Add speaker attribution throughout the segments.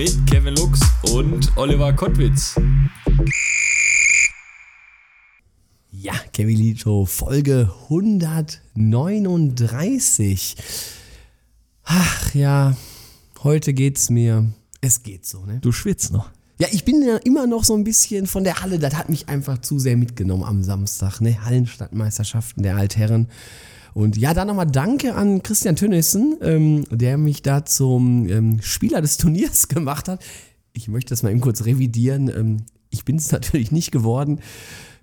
Speaker 1: mit Kevin Lux und Oliver Kottwitz.
Speaker 2: Ja, Kevin Lito, Folge 139. Ach ja, heute geht's mir. Es geht so, ne?
Speaker 1: Du schwitzt noch.
Speaker 2: Ja, ich bin ja immer noch so ein bisschen von der Halle. Das hat mich einfach zu sehr mitgenommen am Samstag, ne? Hallenstadtmeisterschaften der Altherren. Und ja, dann nochmal Danke an Christian Tönnissen, ähm, der mich da zum ähm, Spieler des Turniers gemacht hat. Ich möchte das mal eben kurz revidieren. Ähm, ich bin es natürlich nicht geworden.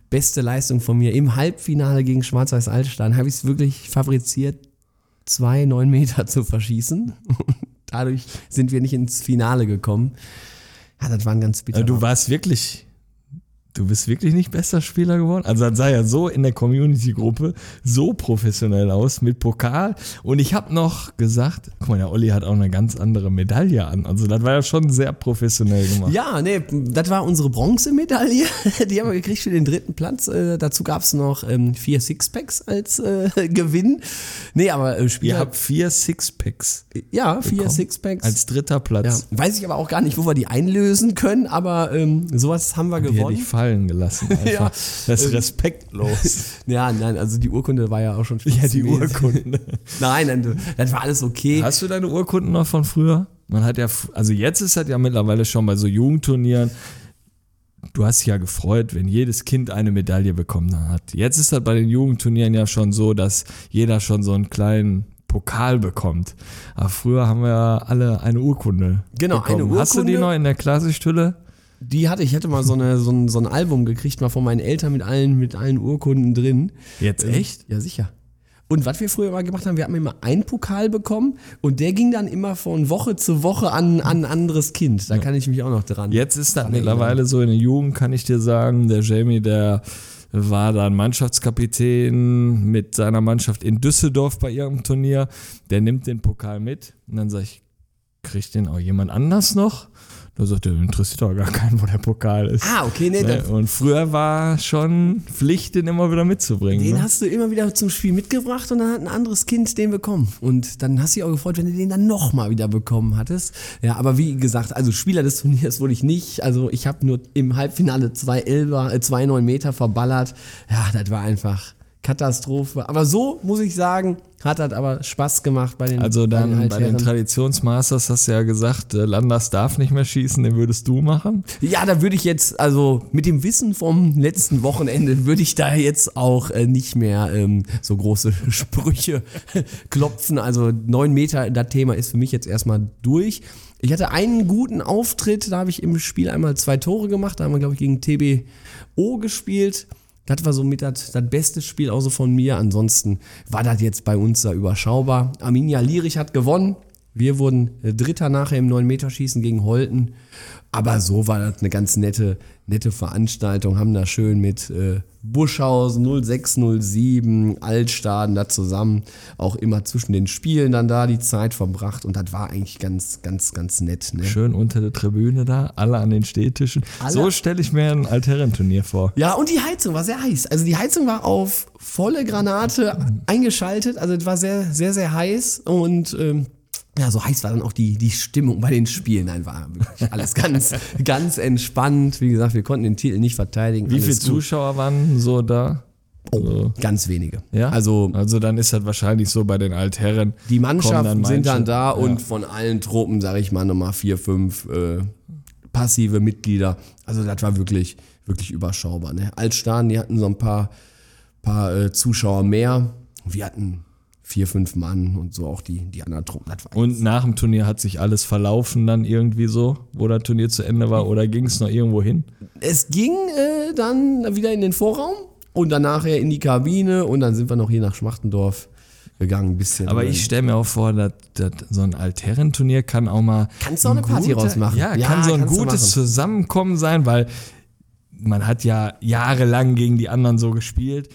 Speaker 2: Beste Leistung von mir im Halbfinale gegen Schwarz-Weiß Altstein habe ich es wirklich fabriziert, zwei neun Meter zu verschießen. Und dadurch sind wir nicht ins Finale gekommen. Ja, das war ein ganz bitter.
Speaker 1: Also du warst wirklich, du bist wirklich nicht bester Spieler geworden. Also das sah ja so in der Community-Gruppe so professionell aus mit Pokal. Und ich habe noch gesagt, guck mal, der Olli hat auch eine ganz andere Medaille an. Also das war ja schon sehr professionell gemacht.
Speaker 2: Ja, nee, das war unsere Bronzemedaille. Die haben wir gekriegt für den dritten Platz. Äh, dazu gab es noch ähm, vier Sixpacks als äh, Gewinn. Nee, aber äh, Spieler.
Speaker 1: Ihr habt vier Sixpacks.
Speaker 2: ja, vier
Speaker 1: bekommen.
Speaker 2: Sixpacks.
Speaker 1: Als dritter
Speaker 2: ja,
Speaker 1: Platz.
Speaker 2: weiß ich aber auch gar nicht, wo wir die einlösen können, aber ähm, sowas haben wir
Speaker 1: Die hätte
Speaker 2: gewonnen.
Speaker 1: ich fallen gelassen.
Speaker 2: Ja.
Speaker 1: Das ist respektlos.
Speaker 2: Ja, nein, also die Urkunde war ja auch schon
Speaker 1: ja, die. Urkunde.
Speaker 2: Nein, nein, das war alles okay.
Speaker 1: Hast du deine Urkunden noch von früher? Man hat ja, also jetzt ist das ja mittlerweile schon bei so Jugendturnieren. Du hast dich ja gefreut, wenn jedes Kind eine Medaille bekommen hat. Jetzt ist das bei den Jugendturnieren ja schon so, dass jeder schon so einen kleinen Pokal bekommt. Aber früher haben wir ja alle eine Urkunde.
Speaker 2: Genau,
Speaker 1: bekommen.
Speaker 2: eine
Speaker 1: Hast du die
Speaker 2: Urkunde.
Speaker 1: noch in der Klarsichthülle?
Speaker 2: Die hatte ich, hätte mal so, eine, so, ein, so ein Album gekriegt, mal von meinen Eltern mit allen, mit allen Urkunden drin.
Speaker 1: Jetzt
Speaker 2: Ähm,
Speaker 1: echt?
Speaker 2: Ja, sicher. Und was wir früher mal gemacht haben, wir haben immer einen Pokal bekommen und der ging dann immer von Woche zu Woche an, an ein anderes Kind. Da kann ich mich auch noch dran.
Speaker 1: Jetzt ist das mittlerweile so in der Jugend, kann ich dir sagen, der Jamie, der war dann Mannschaftskapitän mit seiner Mannschaft in Düsseldorf bei ihrem Turnier. Der nimmt den Pokal mit und dann sag ich, kriegt den auch jemand anders noch? Da sagt er, interessiert doch gar keinen, wo der Pokal ist.
Speaker 2: Ah, okay, nee,
Speaker 1: Ne? Und früher war schon Pflicht, den immer wieder mitzubringen.
Speaker 2: den
Speaker 1: ne?
Speaker 2: hast du immer wieder zum Spiel mitgebracht und dann hat ein anderes Kind den bekommen. Und dann hast du dich auch gefreut, wenn du den dann nochmal wieder bekommen hattest. Ja, aber wie gesagt, also Spieler des Turniers wurde ich nicht. Also ich habe nur im Halbfinale zwei Elber, äh, zwei neun Meter verballert. Ja, das war einfach Katastrophe. Aber so muss ich sagen, hat das aber Spaß gemacht bei den
Speaker 1: Also dann bei den
Speaker 2: Altherren.
Speaker 1: Traditionsmasters hast du ja gesagt, äh, Landers darf nicht mehr schießen, den würdest du machen.
Speaker 2: Ja, da würde ich jetzt, also mit dem Wissen vom letzten Wochenende, würde ich da jetzt auch äh, nicht mehr ähm, so große Sprüche klopfen. Also neun Meter, das Thema ist für mich jetzt erstmal durch. Ich hatte einen guten Auftritt, da habe ich im Spiel einmal zwei Tore gemacht. Da haben wir, glaube ich, gegen TBO gespielt. Das war so mit das, das beste Spiel so von mir. Ansonsten war das jetzt bei uns da überschaubar. Arminia Lierich hat gewonnen. Wir wurden äh, Dritter nachher im 9-Meter-Schießen gegen Holten. Aber so war das eine ganz nette, nette Veranstaltung. Haben da schön mit äh, Buschhausen 0607, Altstaden da zusammen auch immer zwischen den Spielen dann da die Zeit verbracht. Und das war eigentlich ganz, ganz, ganz nett. Ne?
Speaker 1: Schön unter der Tribüne da, alle an den Stehtischen.
Speaker 2: Alle-
Speaker 1: So stelle ich mir ein Altherrenturnier vor.
Speaker 2: Ja, und die Heizung war sehr heiß. Also die Heizung war auf volle Granate eingeschaltet. Also es war sehr, sehr, sehr heiß. Und ähm, ja, so heiß war dann auch die, die Stimmung bei den Spielen. Nein, war wirklich alles ganz, ganz entspannt. Wie gesagt, wir konnten den Titel nicht verteidigen.
Speaker 1: Wie viele. Zuschauer waren so da?
Speaker 2: Oh, ganz wenige.
Speaker 1: Ja?
Speaker 2: Also
Speaker 1: Also dann ist das wahrscheinlich so bei den Altherren.
Speaker 2: die Mannschaften sind dann da
Speaker 1: ja.
Speaker 2: und von allen Truppen, sage ich mal, nochmal vier, fünf äh, passive Mitglieder. Also das war wirklich, wirklich überschaubar. Ne? Altstaden, die hatten so ein paar, paar äh, Zuschauer mehr. Wir hatten vier, fünf Mann und so auch die, die anderen Truppen.
Speaker 1: Und nach dem Turnier hat sich alles verlaufen dann irgendwie so, wo das Turnier zu Ende war oder ging es noch irgendwo hin?
Speaker 2: Es ging äh, dann wieder in den Vorraum und dann nachher in die Kabine und dann sind wir noch hier nach Schmachtendorf gegangen, ein bisschen.
Speaker 1: Aber ich stelle mir auch vor, dass, dass so ein Altherrenturnier kann auch mal.
Speaker 2: Kannst du auch eine Party rausmachen.
Speaker 1: Ja,
Speaker 2: Ja,
Speaker 1: kann so ein gutes. Zusammenkommen sein, weil man hat ja jahrelang gegen die anderen so gespielt.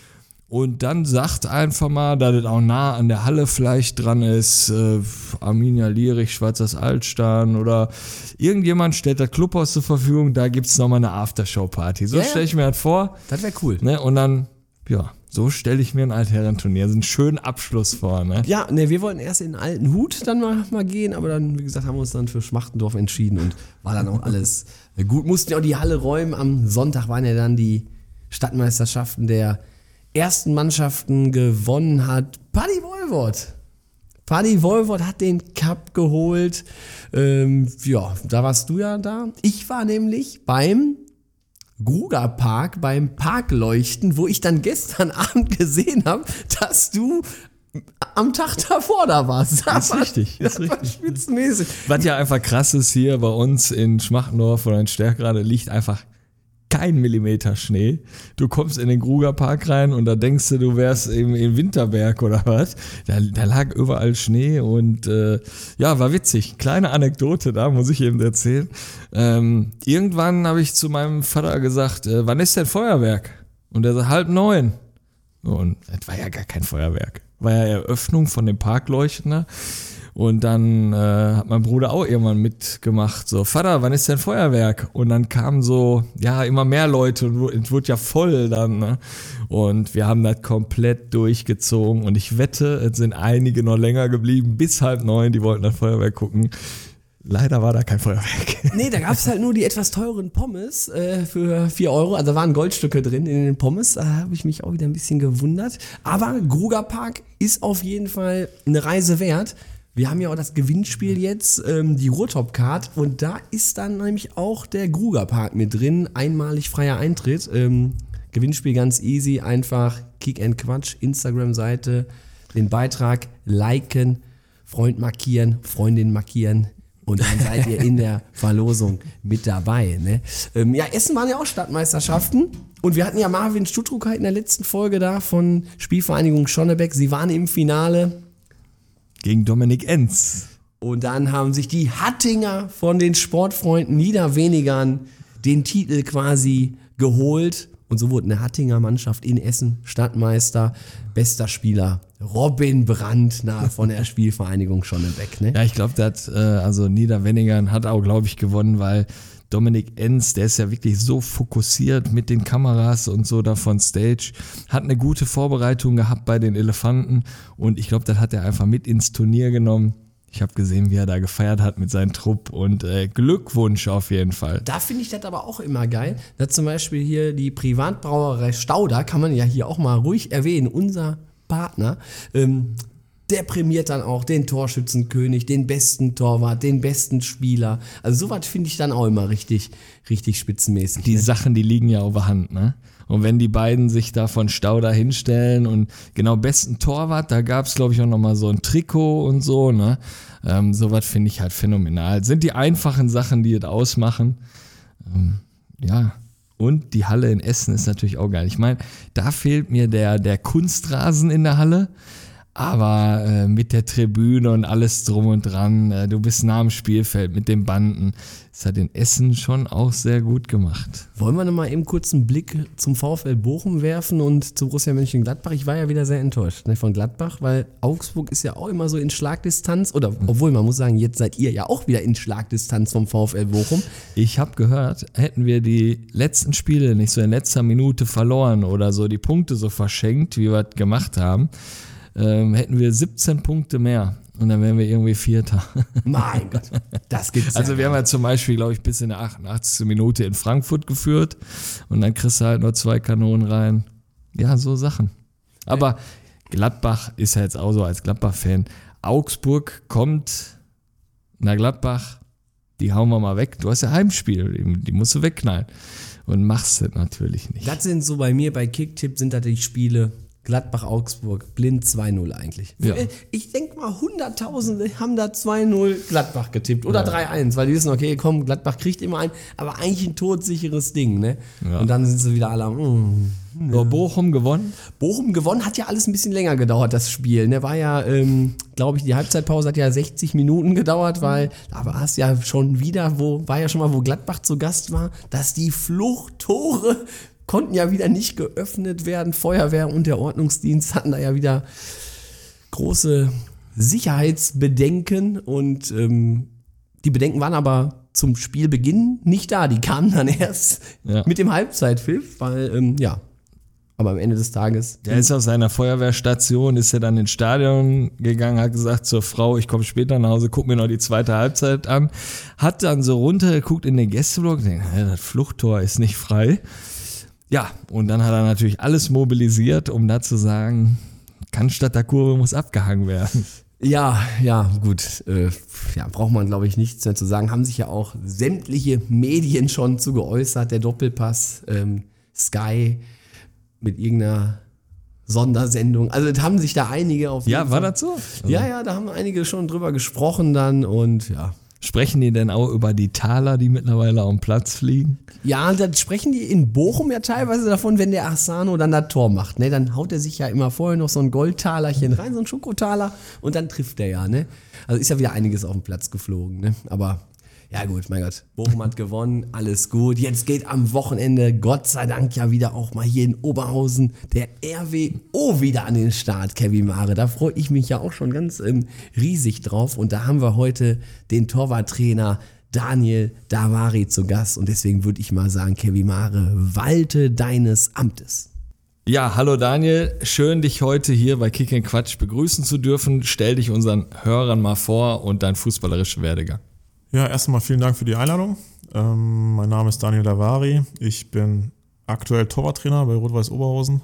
Speaker 1: Und dann sagt einfach mal, dass es auch nah an der Halle vielleicht dran ist, äh, Arminia Lierich, Schwarzers Altstein oder irgendjemand stellt das Clubhaus zur Verfügung, da gibt's noch nochmal eine Aftershow-Party. So
Speaker 2: Ja, ja.
Speaker 1: stelle ich mir das vor.
Speaker 2: das wäre cool.
Speaker 1: Ne? Und dann, ja, so stelle ich mir ein Altherrenturnier, so einen schönen Abschluss vor. Ne?
Speaker 2: Ja, ne, wir wollten erst in den alten Hut dann mal, mal gehen, aber dann, wie gesagt, haben wir uns dann für Schmachtendorf entschieden und war dann auch alles gut. Mussten ja auch die Halle räumen. Am Sonntag waren ja dann die Stadtmeisterschaften der ersten Mannschaften gewonnen hat. Paddy Wolwort. Paddy Wolwort hat den Cup geholt. Ähm, ja, da warst du ja da. Ich war nämlich beim Gruger Park beim Parkleuchten, wo ich dann gestern Abend gesehen habe, dass du am Tag davor da warst. Das
Speaker 1: Ist richtig, ist
Speaker 2: das war
Speaker 1: richtig.
Speaker 2: spitzenmäßig.
Speaker 1: Was ja einfach krass ist hier bei uns in Schmachtendorf oder in Stärkrade liegt einfach kein Millimeter Schnee. Du kommst in den Gruger Park rein und da denkst du, du wärst im, in Winterberg oder was. Da, da lag überall Schnee und äh, ja, war witzig. Kleine Anekdote da, muss ich eben erzählen. Ähm, irgendwann habe ich zu meinem Vater gesagt, äh, wann ist denn Feuerwerk? Und er sagt, halb neun. Und es war ja gar kein Feuerwerk. War ja Eröffnung von dem Parkleuchten. Und dann äh, hat mein Bruder auch irgendwann mitgemacht. So, Vater, wann ist denn Feuerwerk? Und dann kamen so, ja, immer mehr Leute und es wurde ja voll dann. Ne? Und wir haben das komplett durchgezogen. Und ich wette, es sind einige noch länger geblieben, bis halb neun, die wollten das Feuerwerk gucken. Leider war da kein Feuerwerk.
Speaker 2: Nee, da gab es halt nur die etwas teuren Pommes äh, für 4 Euro. Also waren Goldstücke drin in den Pommes. Da habe ich mich auch wieder ein bisschen gewundert. Aber Gruger Park ist auf jeden Fall eine Reise wert. Wir haben ja auch das Gewinnspiel jetzt, ähm, die Ruhrtop-Card. Und da ist dann nämlich auch der Gruger Park mit drin. Einmalig freier Eintritt. Ähm, Gewinnspiel ganz easy. Einfach Kick and Quatsch, Instagram-Seite, den Beitrag liken, Freund markieren, Freundin markieren. Und dann seid ihr in der Verlosung mit dabei. Ne? Ähm, ja, Essen waren ja auch Stadtmeisterschaften. Und wir hatten ja Marvin Stuttrucker in der letzten Folge da von Spielvereinigung Schonnebeck. Sie waren im Finale.
Speaker 1: Gegen Dominik Enz.
Speaker 2: Und dann haben sich die Hattinger von den Sportfreunden Niederwenigern den Titel quasi geholt. Und so wurde eine Hattinger Mannschaft in Essen Stadtmeister, bester Spieler Robin Brandner von der Spielvereinigung Schonnebeck. Ne?
Speaker 1: Ja, ich glaube, dass äh, also Niederwenningern hat auch, glaube ich, gewonnen, weil Dominik Enz, der ist ja wirklich so fokussiert mit den Kameras und so da von Stage, hat eine gute Vorbereitung gehabt bei den Elefanten und ich glaube, das hat er einfach mit ins Turnier genommen. Ich habe gesehen, wie er da gefeiert hat mit seinem Trupp und äh, Glückwunsch auf jeden Fall.
Speaker 2: Da finde ich das aber auch immer geil. Da zum Beispiel hier die Privatbrauerei Stauder, kann man ja hier auch mal ruhig erwähnen, unser Partner. Ähm, der prämiert dann auch den Torschützenkönig, den besten Torwart, den besten Spieler. Also sowas finde ich dann auch immer richtig, richtig spitzenmäßig.
Speaker 1: Die Sachen, die liegen ja auf der Hand, ne? Und wenn die beiden sich da von Stauder hinstellen und genau besten Torwart, da gab es, glaube ich, auch nochmal so ein Trikot und so, ne? Ähm, Sowas finde ich halt phänomenal. Sind die einfachen Sachen, die es ausmachen. Ähm, ja. Und die Halle in Essen ist natürlich auch geil. Ich meine, da fehlt mir der, der Kunstrasen in der Halle. Aber äh, mit der Tribüne und alles drum und dran, äh, du bist nah am Spielfeld mit den Banden. Das hat in Essen schon auch sehr gut gemacht.
Speaker 2: Wollen wir noch mal eben kurz einen Blick zum VfL Bochum werfen und zu Borussia Mönchengladbach? Ich war ja wieder sehr enttäuscht ne, von Gladbach, weil Augsburg ist ja auch immer so in Schlagdistanz. Oder obwohl man muss sagen, jetzt seid ihr ja auch wieder in Schlagdistanz vom VfL Bochum.
Speaker 1: Ich habe gehört, hätten wir die letzten Spiele nicht so in letzter Minute verloren oder so die Punkte so verschenkt, wie wir es gemacht haben, ähm, hätten wir 17 Punkte mehr. Und dann wären wir irgendwie Vierter.
Speaker 2: Mein Gott, das gibt's
Speaker 1: Also
Speaker 2: ja
Speaker 1: wir haben ja zum Beispiel, glaube ich, bis in der 88. Minute in Frankfurt geführt und dann kriegst du halt nur zwei Kanonen rein. Ja, so Sachen. Aber Gladbach ist ja jetzt auch so als Gladbach-Fan. Augsburg kommt nach Gladbach, die hauen wir mal weg. Du hast ja Heimspiel, die, die musst du wegknallen. Und machst es natürlich nicht.
Speaker 2: Das sind so bei mir bei Kicktipp sind das die Spiele Gladbach-Augsburg, blind 2-0 eigentlich.
Speaker 1: Ja.
Speaker 2: Ich denke mal, Hunderttausende haben da 2-0 Gladbach getippt oder 3-1, weil die wissen, okay, komm, Gladbach kriegt immer ein, aber eigentlich ein todsicheres Ding, ne?
Speaker 1: Ja.
Speaker 2: Und dann sind sie wieder alle am, mm,
Speaker 1: So, Bochum gewonnen.
Speaker 2: Bochum gewonnen hat ja alles ein bisschen länger gedauert, das Spiel. Ne, war ja, ähm, glaube ich, die Halbzeitpause hat ja 60 Minuten gedauert, weil da war es ja schon wieder, wo, war ja schon mal, wo Gladbach zu Gast war, dass die Fluchttore konnten ja wieder nicht geöffnet werden. Feuerwehr und der Ordnungsdienst hatten da ja wieder große Sicherheitsbedenken und ähm, die Bedenken waren aber zum Spielbeginn nicht da. Die kamen dann erst
Speaker 1: Ja.
Speaker 2: mit dem Halbzeitpfiff, weil, ähm, ja, aber am Ende des Tages.
Speaker 1: Der ist aus seiner Feuerwehrstation, ist er dann ins Stadion gegangen, hat gesagt zur Frau, ich komme später nach Hause, guck mir noch die zweite Halbzeit an. Hat dann so runtergeguckt in den Gästeblock, denkt, "Hä, das Fluchttor ist nicht frei. Ja, und dann hat er natürlich alles mobilisiert, um da zu sagen, Cannstatt der Kurve muss abgehangen werden.
Speaker 2: Ja, ja, gut. Äh, ja, braucht man, glaube ich, nichts mehr zu sagen. Haben sich ja auch sämtliche Medien schon zu geäußert. Der Doppelpass, ähm, Sky mit irgendeiner Sondersendung. Also es haben sich da einige auf
Speaker 1: Ja, war
Speaker 2: Fall-
Speaker 1: das so?
Speaker 2: Ja, ja, da haben einige schon drüber gesprochen dann und ja.
Speaker 1: Sprechen die denn auch über die Taler, die mittlerweile auf dem Platz fliegen?
Speaker 2: Ja, dann sprechen die in Bochum ja teilweise davon, wenn der Asano dann das Tor macht. Ne? Dann haut er sich ja immer vorher noch so ein Goldtalerchen rein, so ein Schokotaler, und dann trifft er ja. Ne? Also ist ja wieder einiges auf den Platz geflogen. Ne? Aber ja gut, mein Gott, Bochum hat gewonnen, alles gut. Jetzt geht am Wochenende, Gott sei Dank ja wieder auch mal hier in Oberhausen, der RWO wieder an den Start, Kevin Mare. Da freue ich mich ja auch schon ganz ähm, riesig drauf. Und da haben wir heute den Torwarttrainer Daniel Davari zu Gast. Und deswegen würde ich mal sagen, Kevin Mare, walte deines Amtes.
Speaker 1: Ja, hallo Daniel, schön dich heute hier bei Kick and Quatsch begrüßen zu dürfen. Stell dich unseren Hörern mal vor und dein fußballerischer Werdegang.
Speaker 3: Ja, erstmal vielen Dank für die Einladung. Ähm, mein Name ist Daniel Davari. Ich bin aktuell Torwarttrainer bei Rot-Weiß Oberhausen.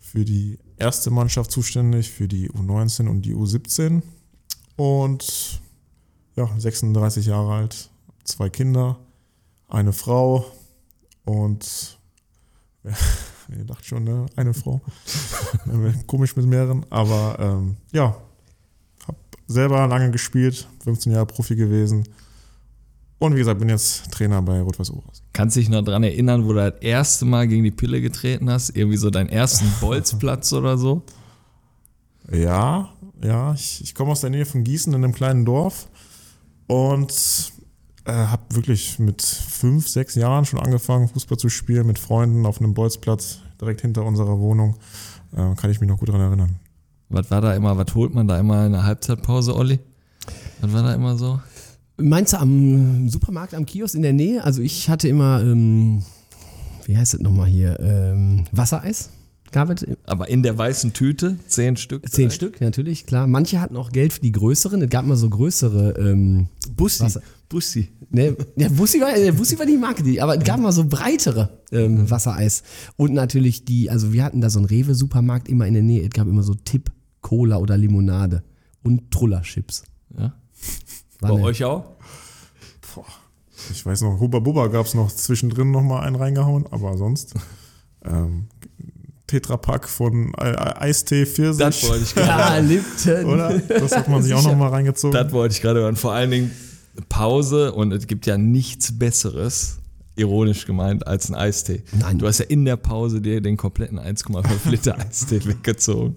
Speaker 3: Für die erste Mannschaft zuständig, für die U19 und die U17. Und ja, 36 Jahre alt, zwei Kinder, eine Frau und ja, ihr dacht schon, ne? Eine Frau. Komisch mit mehreren, aber ähm, ja, habe selber lange gespielt, 15 Jahre Profi gewesen. Und wie gesagt, bin jetzt Trainer bei Rot-Weiß Oberhausen.
Speaker 1: Kannst dich noch dran erinnern, wo du das erste Mal gegen die Pille getreten hast? Irgendwie so deinen ersten Bolzplatz oder so?
Speaker 3: Ja, ja, ich, ich komme aus der Nähe von Gießen in einem kleinen Dorf und äh, habe wirklich mit fünf, sechs Jahren schon angefangen, Fußball zu spielen mit Freunden auf einem Bolzplatz direkt hinter unserer Wohnung. Äh, kann ich mich noch gut daran erinnern.
Speaker 1: Was war da immer, was holt man da immer in der Halbzeitpause, Olli? Was war da immer so?
Speaker 2: Meinst du am Supermarkt, am Kiosk in der Nähe? Also ich hatte immer, ähm, wie heißt das nochmal hier, ähm, Wassereis. Gab es
Speaker 1: Aber in der weißen Tüte, zehn Stück?
Speaker 2: Zehn Stück, natürlich, klar. Manche hatten auch Geld für die größeren. Es gab mal so größere. Ähm,
Speaker 1: Bussi.
Speaker 2: Wasser-
Speaker 1: Bussi.
Speaker 2: ne, ja, Bussi war, äh, Bussi war die Marke, die, aber es gab mal so breitere ähm, Wassereis. Und natürlich die, also wir hatten da so einen Rewe-Supermarkt immer in der Nähe. Es gab immer so Tipp, Cola oder Limonade und Truller-Chips.
Speaker 1: Bei euch auch?
Speaker 3: Ich weiß noch, Huba Bubba gab es noch zwischendrin noch mal einen reingehauen, aber sonst ähm, Tetrapack von Eistee Pfirsich.
Speaker 1: Das wollte ich gerade.
Speaker 2: Ja, Lipton.
Speaker 3: Oder? Das hat man sich auch noch mal reingezogen.
Speaker 1: Das wollte ich gerade hören. Vor allen Dingen Pause und es gibt ja nichts Besseres, ironisch gemeint, als ein Eistee.
Speaker 2: Nein.
Speaker 1: Du hast ja in der Pause dir den kompletten 1,5 Liter Eistee weggezogen.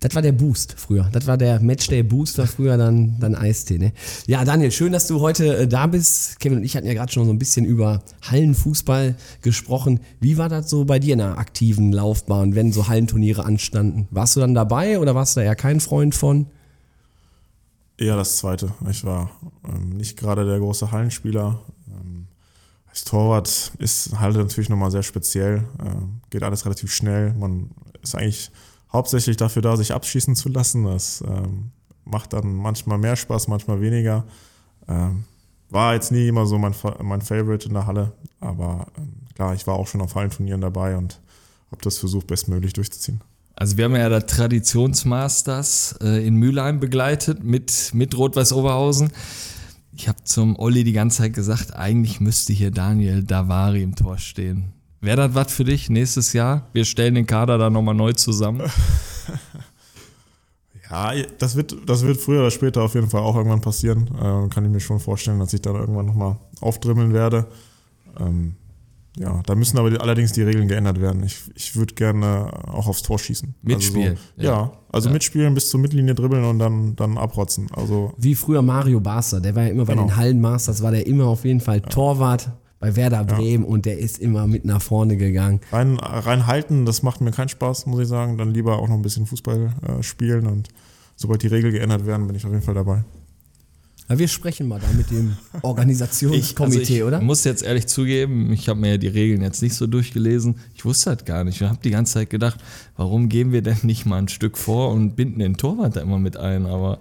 Speaker 2: Das war der Boost früher. Das war der Matchday Boost, war früher dann, dann Eistee. Ne? Ja, Daniel, schön, dass du heute äh, da bist. Kevin und ich hatten ja gerade schon so ein bisschen über Hallenfußball gesprochen. Wie war das so bei dir in einer aktiven Laufbahn, wenn so Hallenturniere anstanden? Warst du dann dabei oder warst du da eher kein Freund von?
Speaker 3: Eher das zweite. Ich war ähm, nicht gerade der große Hallenspieler. Ähm, als Torwart ist Halle natürlich nochmal sehr speziell. Ähm, geht alles relativ schnell. Man ist eigentlich hauptsächlich dafür da, sich abschießen zu lassen. Das ähm, macht dann manchmal mehr Spaß, manchmal weniger. Ähm, war jetzt nie immer so mein, mein Favorite in der Halle, aber ähm, klar, ich war auch schon auf Hallenturnieren dabei und habe das versucht, bestmöglich durchzuziehen.
Speaker 1: Also wir haben ja das Traditionsmasters äh, in Mülheim begleitet mit, mit Rot-Weiß Oberhausen. Ich habe zum Olli die ganze Zeit gesagt, eigentlich müsste hier Daniel Davari im Tor stehen. Wäre das was für dich nächstes Jahr? Wir stellen den Kader da nochmal neu zusammen.
Speaker 3: Ja, das wird, das wird früher oder später auf jeden Fall auch irgendwann passieren. Ähm, kann ich mir schon vorstellen, dass ich dann irgendwann nochmal aufdrimmeln werde. Ähm, ja, da müssen aber allerdings die Regeln geändert werden. Ich, ich würde gerne auch aufs Tor schießen.
Speaker 1: Mitspielen,
Speaker 3: Also so, ja.
Speaker 1: ja.
Speaker 3: also
Speaker 1: Ja.
Speaker 3: mitspielen, bis zur Mittellinie dribbeln und dann, dann abrotzen. Also
Speaker 2: Wie früher Mario Basler, der war ja immer bei
Speaker 3: Genau.
Speaker 2: den Hallenmasters, war der immer auf jeden Fall Torwart bei Werder Bremen und der ist immer mit nach vorne gegangen.
Speaker 3: rein, rein halten, das macht mir keinen Spaß, muss ich sagen. Dann lieber auch noch ein bisschen Fußball äh, spielen und sobald die Regeln geändert werden, bin ich auf jeden Fall dabei.
Speaker 2: Ja, wir sprechen mal da mit dem
Speaker 1: Ich,
Speaker 2: Organisationskomitee,
Speaker 1: also ich
Speaker 2: oder?
Speaker 1: muss jetzt ehrlich zugeben, ich habe mir ja die Regeln jetzt nicht so durchgelesen. Ich wusste das gar nicht. Ich habe die ganze Zeit gedacht, warum gehen wir denn nicht mal ein Stück vor und binden den Torwart da immer mit ein? Aber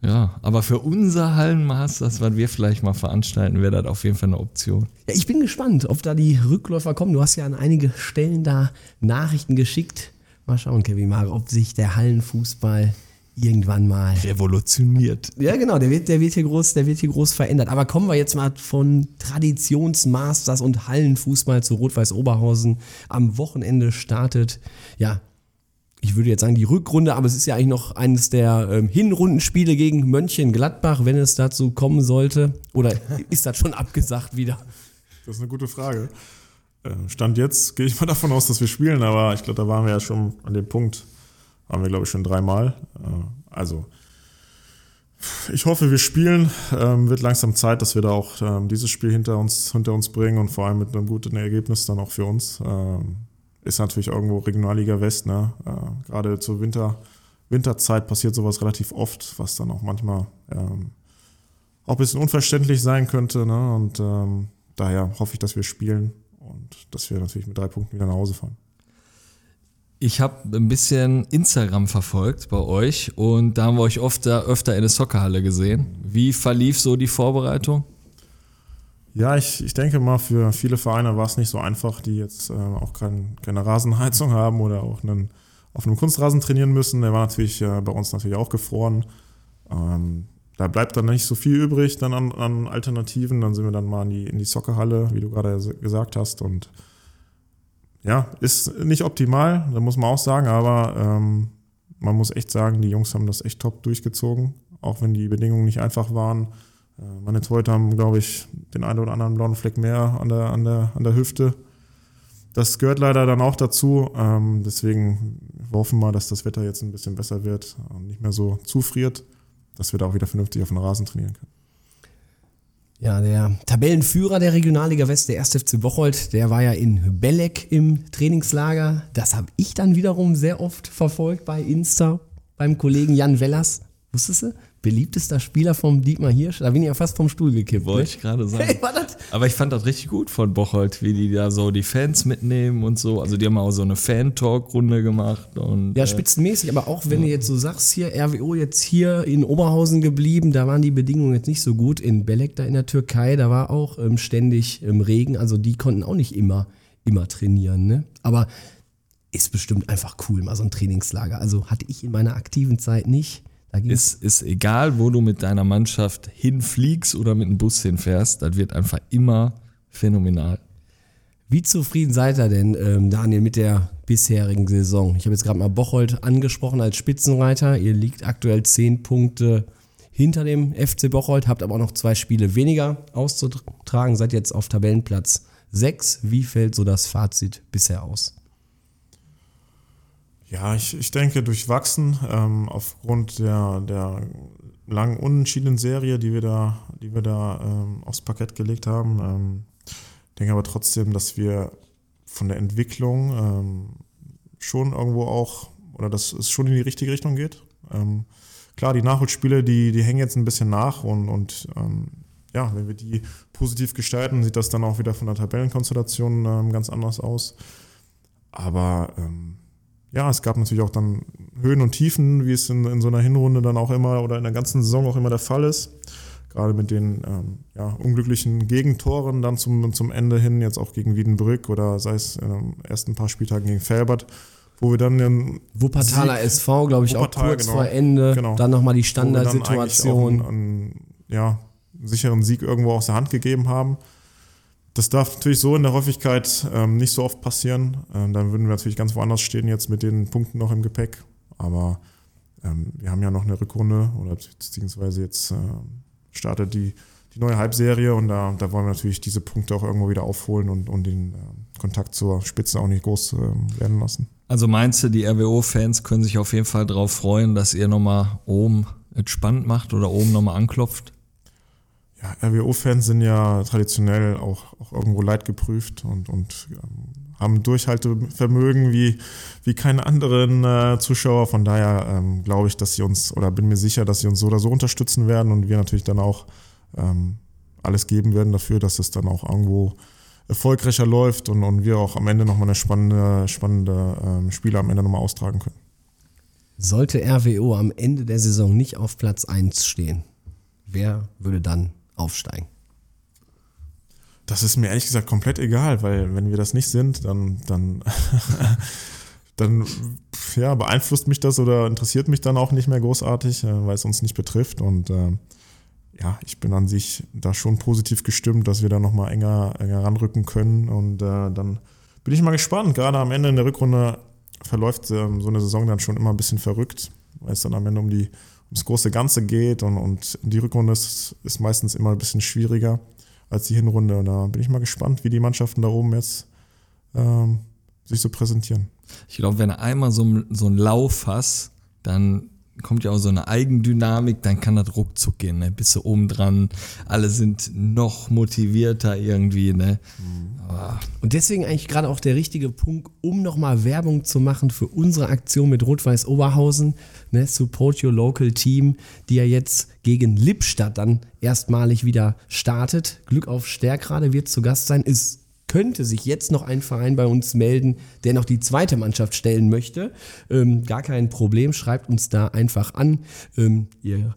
Speaker 1: ja, aber für unser Hallenmasters, was wir vielleicht mal veranstalten, wäre das auf jeden Fall eine Option.
Speaker 2: Ja, ich bin gespannt, ob da die Rückläufer kommen. Du hast ja an einige Stellen da Nachrichten geschickt. Mal schauen, Kevin Mare, ob sich der Hallenfußball irgendwann mal
Speaker 1: Revolutioniert.
Speaker 2: Ja, genau, der wird, der wird hier groß, der wird hier groß verändert. Aber kommen wir jetzt mal von Traditionsmasters und Hallenfußball zu Rot-Weiß Oberhausen. Am Wochenende startet, ja, ich würde jetzt sagen die Rückrunde, aber es ist ja eigentlich noch eines der ähm, Hinrundenspiele gegen Mönchengladbach, wenn es dazu kommen sollte. Oder ist das schon abgesagt wieder?
Speaker 3: Das ist eine gute Frage. Äh, Stand jetzt gehe ich mal davon aus, dass wir spielen, aber ich glaube, da waren wir ja schon an dem Punkt, waren wir glaube ich schon dreimal. Äh, Also ich hoffe, wir spielen. Ähm, wird langsam Zeit, dass wir da auch ähm, dieses Spiel hinter uns, hinter uns bringen und vor allem mit einem guten Ergebnis dann auch für uns. Ähm, ist natürlich irgendwo Regionalliga West, ne? Äh, Gerade zur Winter, Winterzeit passiert sowas relativ oft, was dann auch manchmal ähm, auch ein bisschen unverständlich sein könnte. Ne? Und ähm, daher hoffe ich, dass wir spielen und dass wir natürlich mit drei Punkten wieder nach Hause fahren.
Speaker 1: Ich habe ein bisschen Instagram verfolgt bei euch und da haben wir euch oft, öfter in der Soccerhalle gesehen. Wie verlief so die Vorbereitung?
Speaker 3: Ja, ich, ich denke mal, für viele Vereine war es nicht so einfach, die jetzt äh, auch kein, keine Rasenheizung haben oder auch einen, auf einem Kunstrasen trainieren müssen. Der war natürlich äh, bei uns natürlich auch gefroren. Ähm, da bleibt dann nicht so viel übrig dann an, an Alternativen. Dann sind wir dann mal in die, in die Soccerhalle, wie du gerade gesagt hast. Und ja, ist nicht optimal, da muss man auch sagen, aber ähm, man muss echt sagen, die Jungs haben das echt top durchgezogen, auch wenn die Bedingungen nicht einfach waren. Äh, Meine Torhüter haben, glaube ich, den einen oder anderen blauen Fleck mehr an der, an der, an der Hüfte. Das gehört leider dann auch dazu. Ähm, deswegen hoffen wir mal, dass das Wetter jetzt ein bisschen besser wird und nicht mehr so zufriert, dass wir da auch wieder vernünftig auf den Rasen trainieren können.
Speaker 2: Ja, der Tabellenführer der Regionalliga West, der 1. FC Bocholt, der war ja in Belek im Trainingslager. Das habe ich dann wiederum sehr oft verfolgt bei Insta beim Kollegen Jan Wellers. Wusstest du? Beliebtester Spieler vom Dietmar Hirsch. Da bin ich ja fast vom Stuhl gekippt.
Speaker 1: Wollte
Speaker 2: Ne?
Speaker 1: ich gerade sagen.
Speaker 2: Hey?
Speaker 1: Aber ich fand das richtig gut von Bocholt, wie die da so die Fans mitnehmen und so. Also die haben auch so eine Fan-Talk-Runde gemacht. Und,
Speaker 2: Ja,
Speaker 1: äh,
Speaker 2: spitzenmäßig, aber auch wenn du jetzt so sagst, hier RWO jetzt hier in Oberhausen geblieben, da waren die Bedingungen jetzt nicht so gut. In Belek da in der Türkei, da war auch ähm, ständig ähm, Regen, also die konnten auch nicht immer, immer trainieren. Ne? Aber ist bestimmt einfach cool, mal so ein Trainingslager. Also hatte ich in meiner aktiven Zeit nicht.
Speaker 1: Ist, ist egal, wo du mit deiner Mannschaft hinfliegst oder mit dem Bus hinfährst, das wird einfach immer phänomenal.
Speaker 2: Wie zufrieden seid ihr denn, ähm, Daniel, mit der bisherigen Saison? Ich habe jetzt gerade mal Bocholt angesprochen als Spitzenreiter. Ihr liegt aktuell zehn Punkte hinter dem FC Bocholt, habt aber auch noch zwei Spiele weniger auszutragen, seid jetzt auf Tabellenplatz 6. Wie fällt so das Fazit bisher aus?
Speaker 3: Ja, ich, ich denke durchwachsen ähm, aufgrund der, der langen unentschiedenen Serie, die wir da, die wir da ähm, aufs Parkett gelegt haben. Ähm, denke aber trotzdem, dass wir von der Entwicklung ähm, schon irgendwo auch, oder dass es schon in die richtige Richtung geht. Ähm, klar, die Nachholspiele, die, die hängen jetzt ein bisschen nach und, und ähm, ja, wenn wir die positiv gestalten, sieht das dann auch wieder von der Tabellenkonstellation ähm, ganz anders aus. Aber ähm, ja, es gab natürlich auch dann Höhen und Tiefen, wie es in, in so einer Hinrunde dann auch immer oder in der ganzen Saison auch immer der Fall ist. Gerade mit den ähm, ja, unglücklichen Gegentoren dann zum, zum Ende hin, jetzt auch gegen Wiedenbrück oder sei es in den ersten paar Spieltagen gegen Felbert, wo wir dann den
Speaker 2: Wuppertaler
Speaker 3: Sieg-
Speaker 2: SV, glaube ich,
Speaker 3: Wuppertal,
Speaker 2: auch kurz
Speaker 3: genau.
Speaker 2: vor Ende.
Speaker 3: Genau.
Speaker 2: Dann nochmal die Standardsituation.
Speaker 3: einen, einen, ja, einen sicheren Sieg irgendwo aus der Hand gegeben haben. Das darf natürlich so in der Häufigkeit ähm, nicht so oft passieren. Ähm, dann würden wir natürlich ganz woanders stehen jetzt mit den Punkten noch im Gepäck. Aber ähm, wir haben ja noch eine Rückrunde oder beziehungsweise jetzt ähm, startet die die neue Halbserie und da, da wollen wir natürlich diese Punkte auch irgendwo wieder aufholen und, und den äh, Kontakt zur Spitze auch nicht groß äh, werden lassen.
Speaker 1: Also meinst du, die RWO-Fans können sich auf jeden Fall darauf freuen, dass ihr nochmal oben entspannt macht oder oben nochmal anklopft?
Speaker 3: Ja, RWO-Fans sind ja traditionell auch, auch irgendwo leidgeprüft und, und ähm, haben Durchhaltevermögen wie, wie keine anderen äh, Zuschauer. Von daher ähm, glaube ich, dass sie uns oder bin mir sicher, dass sie uns so oder so unterstützen werden und wir natürlich dann auch ähm, alles geben werden dafür, dass es dann auch irgendwo erfolgreicher läuft und, und wir auch am Ende nochmal eine spannende, spannende ähm, Spiele am Ende nochmal austragen können.
Speaker 2: Sollte RWO am Ende der Saison nicht auf Platz 1 stehen, wer würde dann aufsteigen?
Speaker 3: Das ist mir ehrlich gesagt komplett egal, weil wenn wir das nicht sind, dann, dann, dann ja, beeinflusst mich das oder interessiert mich dann auch nicht mehr großartig, äh, weil es uns nicht betrifft. Und äh, ja, ich bin an sich da schon positiv gestimmt, dass wir da nochmal enger, enger ranrücken können. Und äh, dann bin ich mal gespannt. Gerade am Ende in der Rückrunde verläuft ähm, so eine Saison dann schon immer ein bisschen verrückt, weil es dann am Ende um die ums große Ganze geht und, und die Rückrunde ist, ist meistens immer ein bisschen schwieriger als die Hinrunde. Und da bin ich mal gespannt, wie die Mannschaften da oben jetzt ähm, sich so präsentieren.
Speaker 1: Ich glaube, wenn du einmal so, so einen Lauf hast, dann kommt ja auch so eine Eigendynamik, dann kann das ruckzuck gehen, ne? Bist du oben dran, alle sind noch motivierter irgendwie, ne? Aber
Speaker 2: Und deswegen eigentlich gerade auch der richtige Punkt, um nochmal Werbung zu machen für unsere Aktion mit Rot-Weiß Oberhausen, ne, Support Your Local Team, die ja jetzt gegen Lippstadt dann erstmalig wieder startet. Glück auf Stärkrade wird zu Gast sein. Es könnte sich jetzt noch ein Verein bei uns melden, der noch die zweite Mannschaft stellen möchte. Ähm, gar kein Problem, schreibt uns da einfach an. Ähm, ihr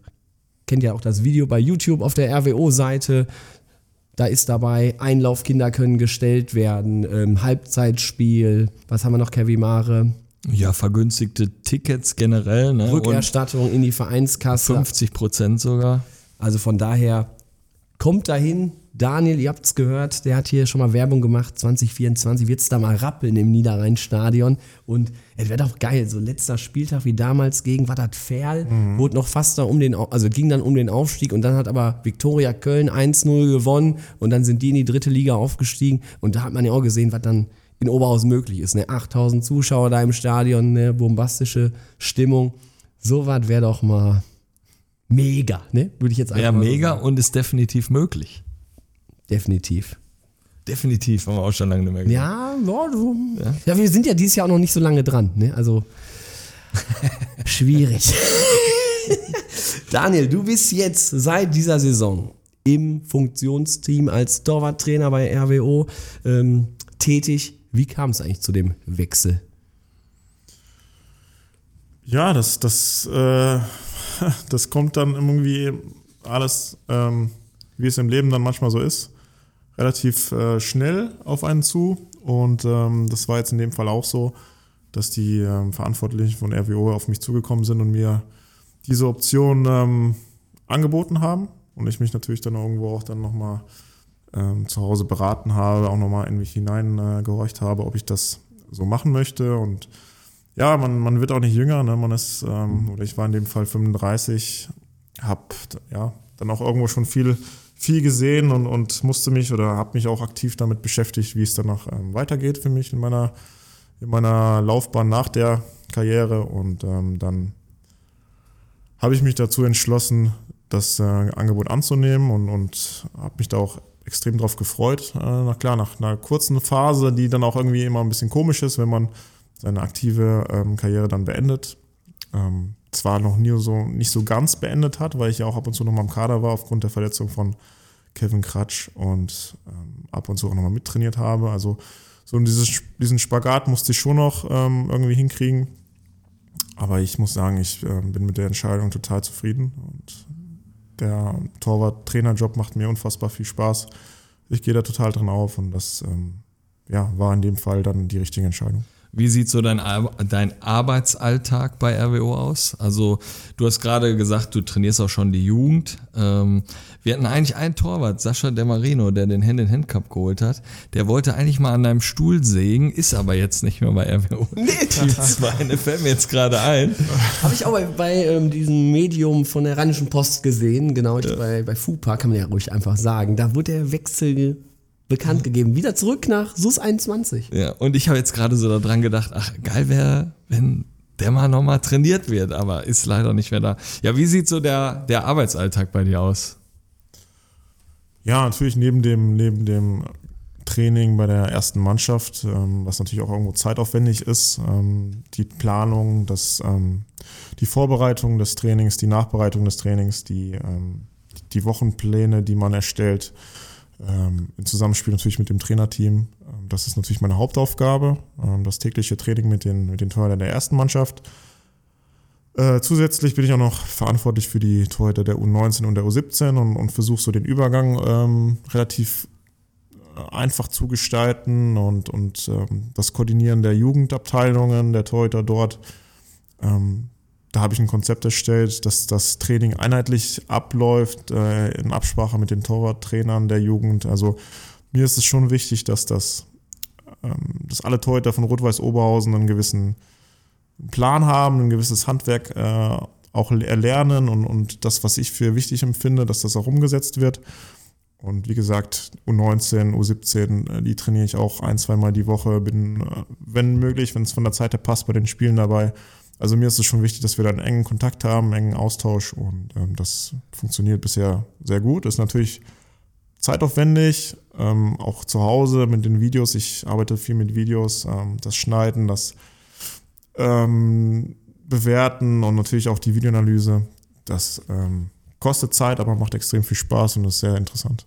Speaker 2: kennt ja auch das Video bei YouTube auf der RWO-Seite. Da ist dabei, Einlaufkinder können gestellt werden, ähm, Halbzeitspiel, was haben wir noch, Kevin Mare?
Speaker 1: ja, vergünstigte Tickets generell, ne? Und
Speaker 2: Rückerstattung in die Vereinskasse.
Speaker 1: 50 Prozent sogar.
Speaker 2: Also von daher, kommt dahin. Daniel, ihr habt's gehört, der hat hier schon mal Werbung gemacht. 2024 wird's da mal rappeln im Niederrhein-Stadion. Und es wäre doch geil, so letzter Spieltag wie damals gegen Wattert Ferl, wurde noch fast da um den, also ging dann um den Aufstieg und dann hat aber Viktoria Köln 1-0 gewonnen und dann sind die in die dritte Liga aufgestiegen und da hat man ja auch gesehen, was dann in Oberhausen möglich ist. Ne? 8000 Zuschauer da im Stadion, ne? bombastische Stimmung. So was wäre doch mal mega, ne? Würde ich jetzt einfach
Speaker 1: Ja, mega
Speaker 2: sagen.
Speaker 1: und ist definitiv möglich.
Speaker 2: Definitiv.
Speaker 1: Definitiv, haben wir auch schon lange nicht mehr gesagt.
Speaker 2: Ja, ja, ja, wir sind ja dieses Jahr auch noch nicht so lange dran, ne? Also schwierig. Daniel, du bist jetzt seit dieser Saison im Funktionsteam als Torwarttrainer bei RWO ähm, tätig. Wie kam es eigentlich zu dem Wechsel?
Speaker 3: Ja, das, das, äh, das kommt dann irgendwie alles, ähm, wie es im Leben dann manchmal so ist, relativ äh, schnell auf einen zu. Und ähm, das war jetzt in dem Fall auch so, dass die ähm, Verantwortlichen von RWO auf mich zugekommen sind und mir diese Option ähm, angeboten haben. Und ich mich natürlich dann irgendwo auch dann nochmal ähm, zu Hause beraten habe, auch nochmal in mich hineingehorcht äh, habe, ob ich das so machen möchte. Und ja, man, man wird auch nicht jünger, ne? man ist, ähm, oder ich war in dem Fall 35, habe ja, dann auch irgendwo schon viel, viel gesehen und, und musste mich oder habe mich auch aktiv damit beschäftigt, wie es dann noch ähm, weitergeht für mich in meiner, in meiner Laufbahn nach der Karriere und ähm, dann habe ich mich dazu entschlossen, das äh, Angebot anzunehmen und, und habe mich da auch extrem drauf gefreut. Äh, na klar, nach einer kurzen Phase, die dann auch irgendwie immer ein bisschen komisch ist, wenn man seine aktive ähm, Karriere dann beendet. Ähm, zwar noch nie so, nicht so ganz beendet hat, weil ich ja auch ab und zu noch mal im Kader war aufgrund der Verletzung von Kevin Kratsch und ähm, ab und zu auch noch mal mittrainiert habe. Also so dieses, diesen Spagat musste ich schon noch ähm, irgendwie hinkriegen. Aber ich muss sagen, ich ähm, bin mit der Entscheidung total zufrieden und der Torwart-Trainerjob macht mir unfassbar viel Spaß. Ich gehe da total drin auf und das ähm, ja, war in dem Fall dann die richtige Entscheidung.
Speaker 1: Wie sieht so dein, Ar- dein Arbeitsalltag bei RWO aus? Also du hast gerade gesagt, du trainierst auch schon die Jugend. Ähm, wir hatten eigentlich einen Torwart, Sascha De Marino, der den Hand-in-Hand-Cup geholt hat. Der wollte eigentlich mal an deinem Stuhl sägen, ist aber jetzt nicht mehr bei RWO. Nee, die zwei, ne, fällt mir jetzt gerade ein.
Speaker 2: Habe ich auch bei, bei ähm, diesem Medium von der Rheinischen Post gesehen, genau, ich, bei, bei FUPA, kann man ja ruhig einfach sagen. Da wurde der Wechsel bekannt gegeben. Wieder zurück nach SUS 21.
Speaker 1: Ja, und ich habe jetzt gerade so daran gedacht, ach, geil wäre, wenn der mal nochmal trainiert wird, aber ist leider nicht mehr da. Ja, wie sieht so der, der Arbeitsalltag bei dir aus?
Speaker 3: Ja, natürlich neben dem, neben dem Training bei der ersten Mannschaft, ähm, was natürlich auch irgendwo zeitaufwendig ist, ähm, die Planung, das, ähm, die Vorbereitung des Trainings, die Nachbereitung des Trainings, die, ähm, die Wochenpläne, die man erstellt, ähm, im Zusammenspiel natürlich mit dem Trainerteam. Ähm, das ist natürlich meine Hauptaufgabe, ähm, das tägliche Training mit den, mit den Torhütern der ersten Mannschaft. Äh, zusätzlich bin ich auch noch verantwortlich für die Torhüter der U19 und der U17 und, und versuche so den Übergang ähm, relativ äh, einfach zu gestalten und, und ähm, das Koordinieren der Jugendabteilungen, der Torhüter dort. Ähm, da habe ich ein Konzept erstellt, dass das Training einheitlich abläuft, äh, in Absprache mit den Torwarttrainern der Jugend. Also mir ist es schon wichtig, dass das, ähm, dass alle Torhüter von Rot-Weiß Oberhausen einen gewissen Plan haben, ein gewisses Handwerk äh, auch erlernen und, und das, was ich für wichtig empfinde, dass das auch umgesetzt wird. Und wie gesagt, U19, U17, äh, die trainiere ich auch ein, zweimal die Woche, bin, äh, wenn möglich, wenn es von der Zeit her passt, bei den Spielen dabei. Also mir ist es schon wichtig, dass wir da einen engen Kontakt haben, einen engen Austausch und ähm, das funktioniert bisher sehr gut. Ist natürlich zeitaufwendig, ähm, auch zu Hause mit den Videos. Ich arbeite viel mit Videos, ähm, das Schneiden, das ähm, Bewerten und natürlich auch die Videoanalyse. Das ähm, kostet Zeit, aber macht extrem viel Spaß und ist sehr interessant.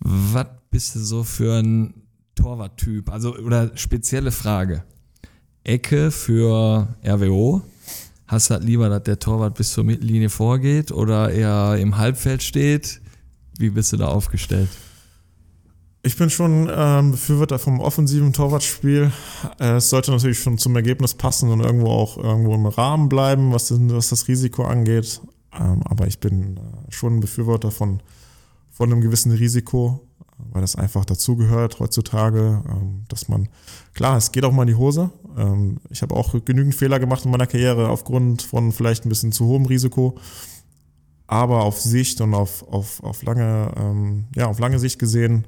Speaker 1: Was bist du so für ein Torwarttyp? Also, oder spezielle Frage. Ecke für RWO? Hast du halt lieber, dass der Torwart bis zur Mittellinie vorgeht oder eher im Halbfeld steht? Wie bist du da aufgestellt?
Speaker 3: Ich bin schon ähm, Befürworter vom offensiven Torwartspiel. Äh, es sollte natürlich schon zum Ergebnis passen und irgendwo auch irgendwo im Rahmen bleiben, was, das- was das Risiko angeht. Ähm, aber ich bin äh, schon ein Befürworter von, von einem gewissen Risiko, weil das einfach dazugehört heutzutage, ähm, dass man, klar, es geht auch mal in die Hose. Ähm, ich habe auch genügend Fehler gemacht in meiner Karriere aufgrund von vielleicht ein bisschen zu hohem Risiko. Aber auf Sicht und auf, auf, auf lange, ähm, ja, auf lange Sicht gesehen,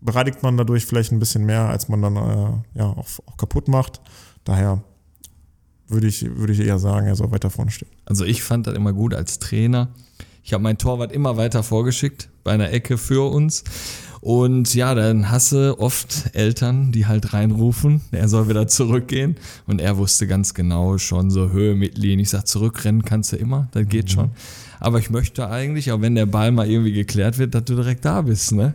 Speaker 3: bereitigt man dadurch vielleicht ein bisschen mehr, als man dann äh, ja, auch, auch kaputt macht. Daher würde ich, würde ich eher sagen, er soll weiter vorne stehen.
Speaker 1: Also ich fand das immer gut als Trainer. Ich habe meinen Torwart immer weiter vorgeschickt bei einer Ecke für uns. Und ja, dann hasse oft Eltern, die halt reinrufen, er soll wieder zurückgehen. Und er wusste ganz genau schon so Höhe, Mittellinie. Ich sag, zurückrennen kannst du immer, das geht schon. Aber ich möchte eigentlich, auch wenn der Ball mal irgendwie geklärt wird, dass du direkt da bist, ne?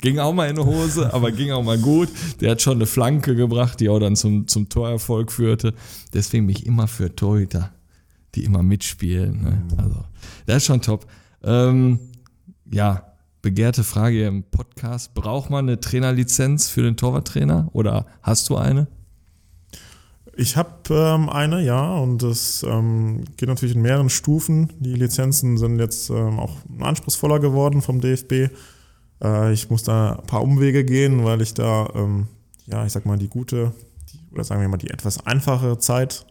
Speaker 1: Ging auch mal in die Hose, aber ging auch mal gut. Der hat schon eine Flanke gebracht, die auch dann zum, zum Torerfolg führte. Deswegen bin ich immer für Torhüter, die immer mitspielen. Ne? Also, das ist schon top. Ähm, ja, begehrte Frage im Podcast. Braucht man eine Trainerlizenz für den Torwarttrainer oder hast du eine?
Speaker 3: Ich habe ähm, eine, ja, und das ähm, geht natürlich in mehreren Stufen. Die Lizenzen sind jetzt ähm, auch anspruchsvoller geworden vom DFB. Äh, ich muss da ein paar Umwege gehen, weil ich da, ähm, ja, ich sag mal, die gute, die, oder sagen wir mal, die etwas einfache Zeit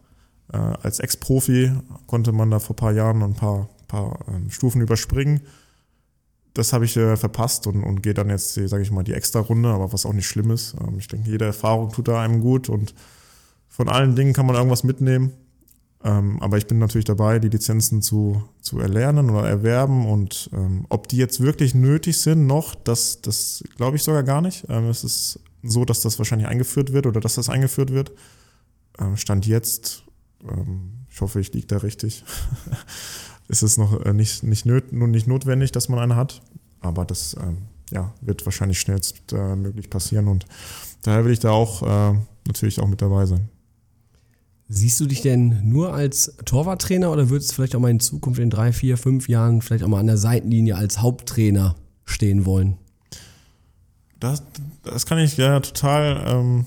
Speaker 3: äh, als Ex-Profi konnte man da vor ein paar Jahren ein paar, paar ähm, Stufen überspringen. Das habe ich äh, verpasst und, und gehe dann jetzt, sage ich mal, die extra Runde, aber was auch nicht schlimm ist. Ähm, ich denke, jede Erfahrung tut da einem gut und von allen Dingen kann man irgendwas mitnehmen. Ähm, aber ich bin natürlich dabei, die Lizenzen zu, zu erlernen oder erwerben. Und ähm, ob die jetzt wirklich nötig sind noch, das, das glaube ich sogar gar nicht. Ähm, es ist so, dass das wahrscheinlich eingeführt wird oder dass das eingeführt wird. Ähm, Stand jetzt, ähm, ich hoffe, ich liege da richtig, ist es noch äh, nicht, nicht, nöt, nicht notwendig, dass man eine hat. Aber das ähm, ja, wird wahrscheinlich schnellst äh, passieren. Und daher will ich da auch äh, natürlich auch mit dabei sein.
Speaker 2: Siehst du dich denn nur als Torwarttrainer oder würdest du vielleicht auch mal in Zukunft in drei, vier, fünf Jahren vielleicht auch mal an der Seitenlinie als Haupttrainer stehen wollen?
Speaker 3: Das, das kann ich ja total ähm,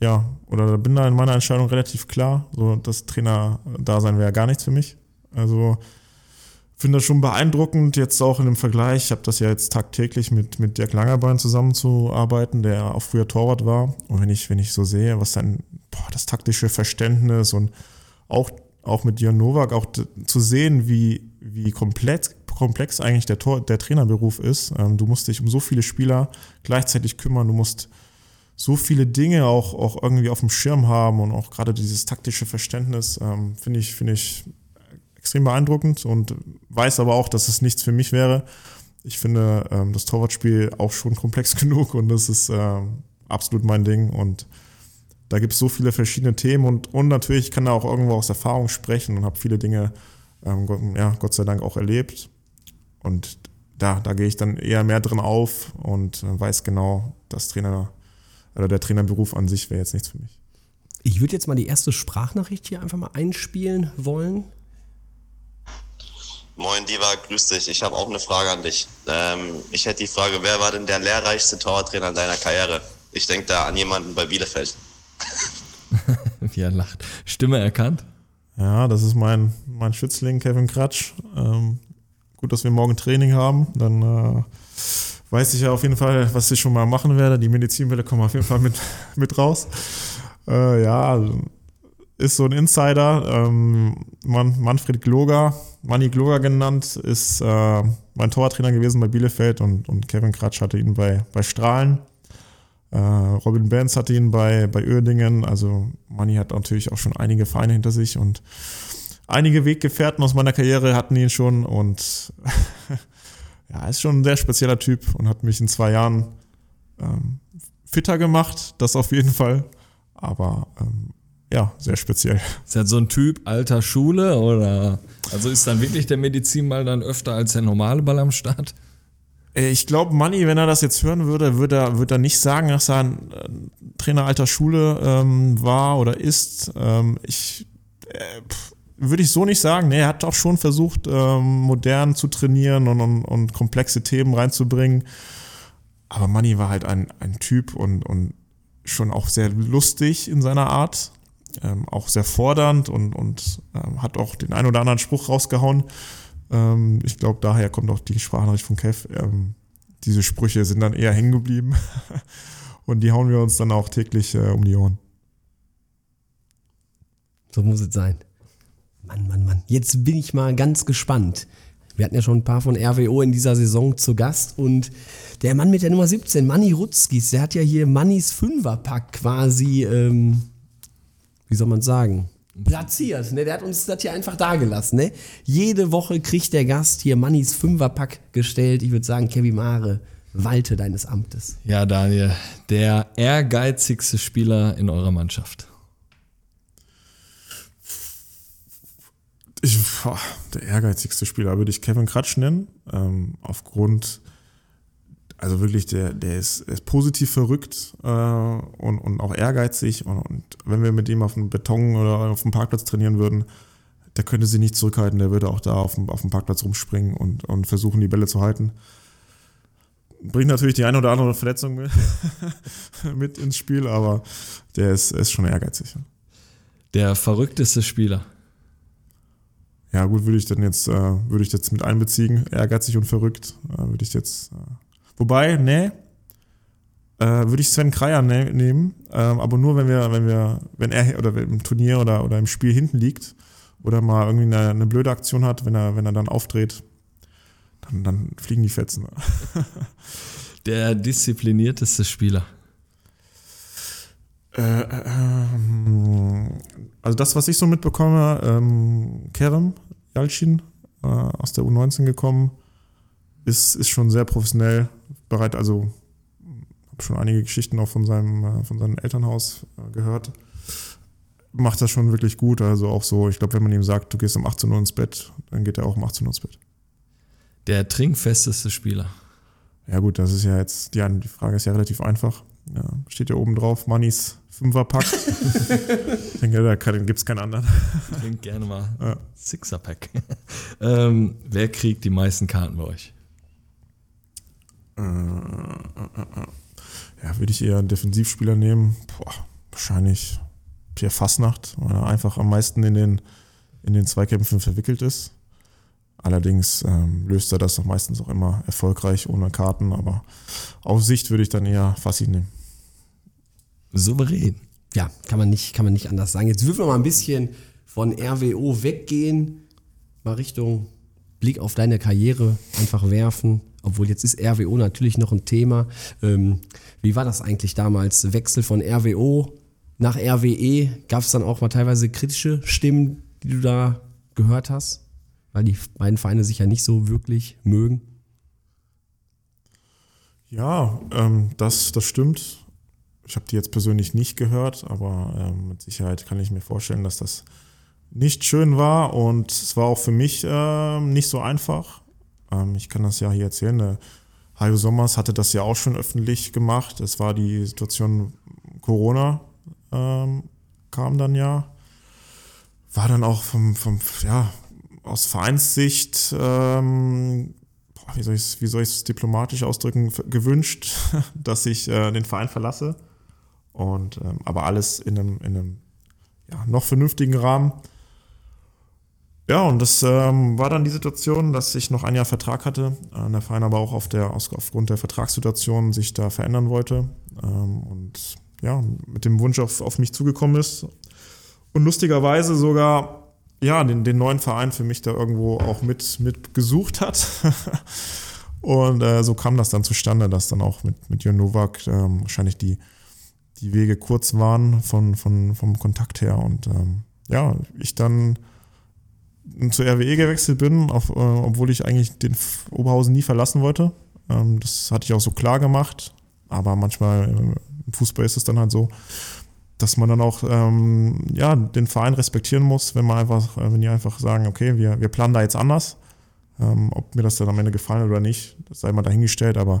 Speaker 3: ja, oder bin da in meiner Entscheidung relativ klar. So, das Trainer-Dasein wäre gar nichts für mich. Also finde das schon beeindruckend, jetzt auch in dem Vergleich. Ich habe das ja jetzt tagtäglich mit, mit Dirk Langerbein zusammenzuarbeiten, der auch früher Torwart war. Und wenn ich, wenn ich so sehe, was dann boah, das taktische Verständnis und auch, auch mit Jan Nowak auch zu sehen, wie, wie komplett, komplex eigentlich der, Tor, der Trainerberuf ist. Ähm, du musst dich um so viele Spieler gleichzeitig kümmern, du musst so viele Dinge auch, auch irgendwie auf dem Schirm haben und auch gerade dieses taktische Verständnis, ähm, finde ich, finde ich extrem beeindruckend und weiß aber auch, dass es nichts für mich wäre. Ich finde ähm, das Torwartspiel auch schon komplex genug und das ist ähm, absolut mein Ding und da gibt es so viele verschiedene Themen und, und natürlich kann da auch irgendwo aus Erfahrung sprechen und habe viele Dinge, ähm, Gott, ja, Gott sei Dank auch erlebt. Und da, da gehe ich dann eher mehr drin auf und äh, weiß genau, dass Trainer oder der Trainerberuf an sich wäre jetzt nichts für mich.
Speaker 2: Ich würde jetzt mal die erste Sprachnachricht hier einfach mal einspielen wollen.
Speaker 4: Moin Diva, grüß dich. Ich habe auch eine Frage an dich. Ähm, ich hätte die Frage, wer war denn der lehrreichste Torwarttrainer deiner Karriere? Ich denke da an jemanden bei Bielefeld.
Speaker 1: Wie er lacht. Stimme erkannt?
Speaker 3: Ja, das ist mein, mein Schützling, Kevin Kratsch. Ähm, gut, dass wir morgen Training haben. Dann äh, weiß ich ja auf jeden Fall, was ich schon mal machen werde. Die Medizinwelle kommen auf jeden Fall mit, mit raus. Äh, ja, ist so ein Insider. Ähm, Man, Manfred Gloger, Manni Gloger genannt, ist äh, mein Torwarttrainer gewesen bei Bielefeld und, und Kevin Kratsch hatte ihn bei, bei Strahlen. Äh, Robin Benz hatte ihn bei, bei Uerdingen. Also Manni hat natürlich auch schon einige Vereine hinter sich und einige Weggefährten aus meiner Karriere hatten ihn schon und ja, ist schon ein sehr spezieller Typ und hat mich in zwei Jahren ähm, fitter gemacht, das auf jeden Fall. Aber ähm, ja, sehr speziell.
Speaker 1: Ist das so ein Typ alter Schule oder also ist dann wirklich der Medizinball dann öfter als der normale Ball am Start?
Speaker 3: Äh, Ich glaube, Manni, wenn er das jetzt hören würde, würde er, würde er nicht sagen, dass er ein Trainer alter Schule ähm, war oder ist. Ähm, ich äh, würde ich so nicht sagen. Nee, er hat auch schon versucht, ähm, modern zu trainieren und, und, und komplexe Themen reinzubringen. Aber Manni war halt ein, ein Typ und, und schon auch sehr lustig in seiner Art. Ähm, auch sehr fordernd und, und ähm, hat auch den einen oder anderen Spruch rausgehauen. Ähm, ich glaube, daher kommt auch die Sprachnachricht von Kev. Ähm, diese Sprüche sind dann eher hängen geblieben. und die hauen wir uns dann auch täglich äh, um die Ohren.
Speaker 2: So muss es sein. Mann, Mann, Mann. Jetzt bin ich mal ganz gespannt. Wir hatten ja schon ein paar von RWO in dieser Saison zu Gast und der Mann mit der Nummer 17, Manni Rutzkis, der hat ja hier Mannis Fünferpack quasi, ähm, wie soll man sagen, platziert. Ne? Der hat uns das hier einfach dagelassen. Ne? Jede Woche kriegt der Gast hier Mannis Fünferpack gestellt. Ich würde sagen, Kevin Mare, walte deines Amtes.
Speaker 1: Ja, Daniel, der ehrgeizigste Spieler in eurer Mannschaft.
Speaker 3: Ich, boah, der ehrgeizigste Spieler würde ich Kevin Kratsch nennen. Ähm, aufgrund, also wirklich, der, der ist, er ist positiv verrückt äh, und, und auch ehrgeizig. Und, und wenn wir mit ihm auf dem Beton oder auf dem Parkplatz trainieren würden, der könnte sie nicht zurückhalten. Der würde auch da auf dem, auf dem Parkplatz rumspringen und, und versuchen, die Bälle zu halten. Bringt natürlich die eine oder andere Verletzung mit, mit ins Spiel, aber der ist, ist schon ehrgeizig.
Speaker 1: Der verrückteste Spieler.
Speaker 3: Ja, gut, würde ich dann jetzt, äh, würde ich jetzt mit einbeziehen, ehrgeizig und verrückt, äh, würde ich jetzt. Äh, wobei, nee, äh, würde ich Sven Kreier ne nehmen, ähm, aber nur wenn wir, wenn wir, wenn er oder im Turnier oder, oder im Spiel hinten liegt oder mal irgendwie eine, eine blöde Aktion hat, wenn er, wenn er dann aufdreht, dann, dann fliegen die Fetzen.
Speaker 1: Der disziplinierteste Spieler.
Speaker 3: Äh, ähm, also das, was ich so mitbekomme, ähm, Kerem Yalcin äh, aus der U19 gekommen, ist, ist schon sehr professionell bereit. Also habe schon einige Geschichten auch von seinem, äh, von seinem Elternhaus äh, gehört. Macht das schon wirklich gut. Also auch so, ich glaube, wenn man ihm sagt, du gehst um 18 Uhr ins Bett, dann geht er auch um 18 Uhr ins Bett.
Speaker 1: Der trinkfesteste Spieler.
Speaker 3: Ja gut, das ist ja jetzt, die, die Frage ist ja relativ einfach. Ja, steht ja oben drauf, Mannis Fünferpack. ich denke, da gibt es keinen anderen.
Speaker 1: Trink gerne mal
Speaker 3: Ja.
Speaker 1: Sixerpack. ähm, wer kriegt die meisten Karten bei euch?
Speaker 3: Äh, äh, äh. Ja, würde ich eher einen Defensivspieler nehmen. Boah, wahrscheinlich Pierre Fassnacht, weil er einfach am meisten in den, in den Zweikämpfen verwickelt ist. Allerdings ähm, löst er das auch meistens auch immer erfolgreich ohne Karten, aber auf Sicht würde ich dann eher Fassi nehmen.
Speaker 1: Souverän.
Speaker 2: Ja, kann man nicht, kann man nicht anders sagen. Jetzt würfeln wir mal ein bisschen von RWO weggehen, mal Richtung Blick auf deine Karriere einfach werfen. Obwohl jetzt ist RWO natürlich noch ein Thema. Ähm, wie war das eigentlich damals? Wechsel von RWO nach RWE? Gab es dann auch mal teilweise kritische Stimmen, die du da gehört hast? Weil die beiden Vereine sich ja nicht so wirklich mögen.
Speaker 3: Ja, ähm, das, das stimmt. Ich habe die jetzt persönlich nicht gehört, aber ähm, mit Sicherheit kann ich mir vorstellen, dass das nicht schön war und es war auch für mich ähm, nicht so einfach. Ähm, ich kann das ja hier erzählen. Hajo Sommers hatte das ja auch schon öffentlich gemacht. Es war die Situation Corona ähm, kam dann ja. War dann auch vom, vom ja, aus Vereinssicht, ähm, boah, wie soll ich es diplomatisch ausdrücken, gewünscht, dass ich äh, den Verein verlasse. Und ähm, aber alles in einem, in einem ja, noch vernünftigen Rahmen. Ja, und das ähm, war dann die Situation, dass ich noch ein Jahr Vertrag hatte, äh, der Verein aber auch auf der, aufgrund der Vertragssituation sich da verändern wollte ähm, und ja, mit dem Wunsch auf, auf mich zugekommen ist. Und lustigerweise sogar ja, den, den neuen Verein für mich da irgendwo auch mit, mit gesucht hat. und äh, so kam das dann zustande, dass dann auch mit, mit Jörn Nowak ähm, wahrscheinlich die, die Wege kurz waren von, von, vom Kontakt her. Und ähm, ja, ich dann zur RWE gewechselt bin, auf, äh, obwohl ich eigentlich den Oberhausen nie verlassen wollte. Ähm, das hatte ich auch so klar gemacht. Aber manchmal äh, im Fußball ist es dann halt so, dass man dann auch ähm, ja, den Verein respektieren muss, wenn man einfach, äh, wenn die einfach sagen, okay, wir, wir planen da jetzt anders. Ähm, ob mir das dann am Ende gefallen hat oder nicht, das sei mal dahingestellt, aber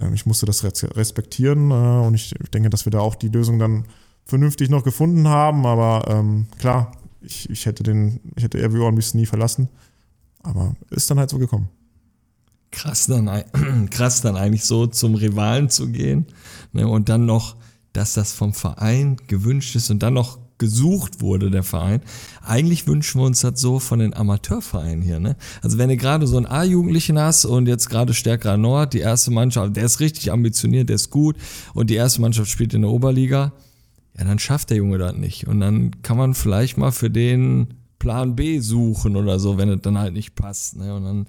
Speaker 3: ähm, ich musste das res- respektieren äh, und ich denke, dass wir da auch die Lösung dann vernünftig noch gefunden haben, aber ähm, klar, ich, ich hätte den, ich hätte RWO am nie verlassen, aber ist dann halt so gekommen.
Speaker 1: krass dann, krass dann eigentlich so zum Rivalen zu gehen ne, und dann noch, dass das vom Verein gewünscht ist und dann noch gesucht wurde, der Verein. Eigentlich wünschen wir uns das so von den Amateurvereinen hier. Ne? Also wenn du gerade so einen A-Jugendlichen hast und jetzt gerade Stärkerer Nord, die erste Mannschaft, der ist richtig ambitioniert, der ist gut und die erste Mannschaft spielt in der Oberliga, ja, dann schafft der Junge das nicht. Und dann kann man vielleicht mal für den Plan B suchen oder so, wenn es dann halt nicht passt. Ne? Und dann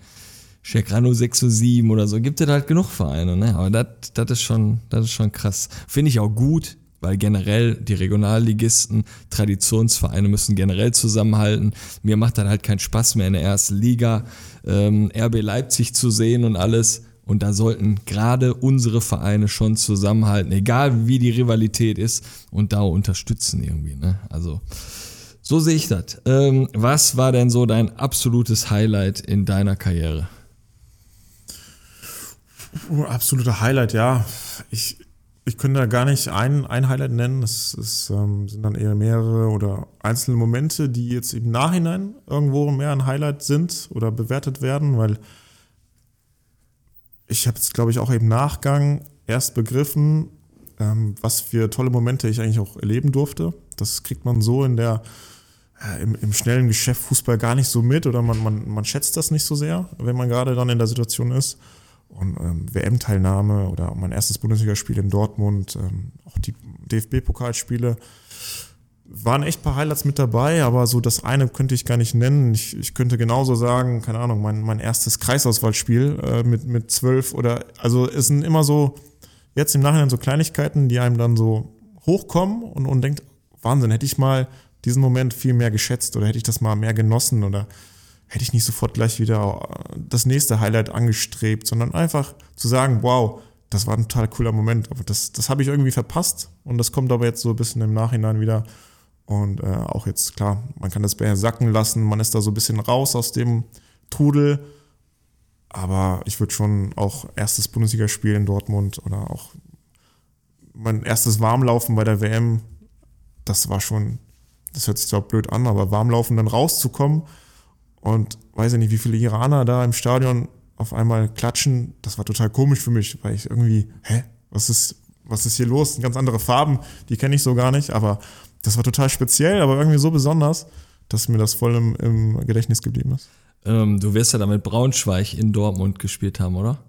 Speaker 1: Chekrano 607 oder so, gibt es halt genug Vereine, ne? Aber das das ist schon, das ist schon krass. Finde ich auch gut, weil generell die Regionalligisten, Traditionsvereine müssen generell zusammenhalten. Mir macht dann halt keinen Spaß mehr in der ersten Liga, ähm, RB Leipzig zu sehen und alles. Und da sollten gerade unsere Vereine schon zusammenhalten, egal wie die Rivalität ist, und da unterstützen irgendwie. Ne? Also so sehe ich das. Ähm, was war denn so dein absolutes Highlight in deiner Karriere?
Speaker 3: Absoluter Highlight, ja. Ich, ich könnte da gar nicht ein, ein Highlight nennen. Es ähm, sind dann eher mehrere oder einzelne Momente, die jetzt im Nachhinein irgendwo mehr ein Highlight sind oder bewertet werden, weil ich habe es, glaube ich, auch im Nachgang erst begriffen, ähm, was für tolle Momente ich eigentlich auch erleben durfte. Das kriegt man so in der äh, im, im schnellen Geschäft Fußball gar nicht so mit oder man, man, man schätzt das nicht so sehr, wenn man gerade dann in der Situation ist. Und ähm, WM-Teilnahme oder mein erstes Bundesligaspiel in Dortmund, ähm, auch die DFB-Pokalspiele, waren echt ein paar Highlights mit dabei, aber so das eine könnte ich gar nicht nennen. Ich, ich könnte genauso sagen, keine Ahnung, mein, mein erstes Kreisauswahlspiel äh, mit, mit zwölf oder, also es sind immer so, jetzt im Nachhinein so Kleinigkeiten, die einem dann so hochkommen und, und denkt, Wahnsinn, hätte ich mal diesen Moment viel mehr geschätzt oder hätte ich das mal mehr genossen oder hätte ich nicht sofort gleich wieder äh, das nächste Highlight angestrebt, sondern einfach zu sagen, wow, das war ein total cooler Moment, aber das, das habe ich irgendwie verpasst und das kommt aber jetzt so ein bisschen im Nachhinein wieder und äh, auch jetzt, klar, man kann das mehr sacken lassen, man ist da so ein bisschen raus aus dem Trudel, aber ich würde schon auch erstes Bundesligaspiel in Dortmund oder auch mein erstes Warmlaufen bei der WM, das war schon, das hört sich zwar blöd an, aber Warmlaufen dann rauszukommen und weiß ich nicht, wie viele Iraner da im Stadion auf einmal klatschen, das war total komisch für mich, weil ich irgendwie, hä, was ist, was ist hier los? Ganz andere Farben, die kenne ich so gar nicht, aber das war total speziell, aber irgendwie so besonders, dass mir das voll im, im Gedächtnis geblieben ist.
Speaker 1: Ähm, du wirst ja damit Braunschweig in Dortmund gespielt haben, oder?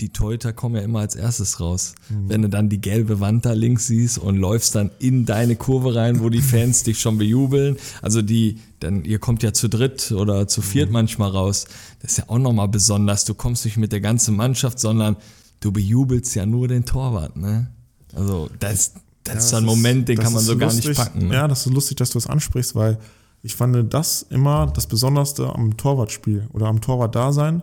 Speaker 1: Die Torhüter kommen ja immer als erstes raus. Wenn du dann die gelbe Wand da links siehst und läufst dann in deine Kurve rein, wo die Fans dich schon bejubeln. Also die, dann, ihr kommt ja zu dritt oder zu viert manchmal raus. Das ist ja auch nochmal besonders. Du kommst nicht mit der ganzen Mannschaft, sondern du bejubelst ja nur den Torwart, ne? Also das, das ist
Speaker 3: Ja,
Speaker 1: ein
Speaker 3: das
Speaker 1: Moment, den kann man
Speaker 3: ist
Speaker 1: so gar
Speaker 3: lustig.
Speaker 1: nicht packen. Ne?
Speaker 3: Ja, das ist lustig, dass du das ansprichst, weil ich fand das immer das Besonderste am Torwartspiel oder am Torwart-Dasein.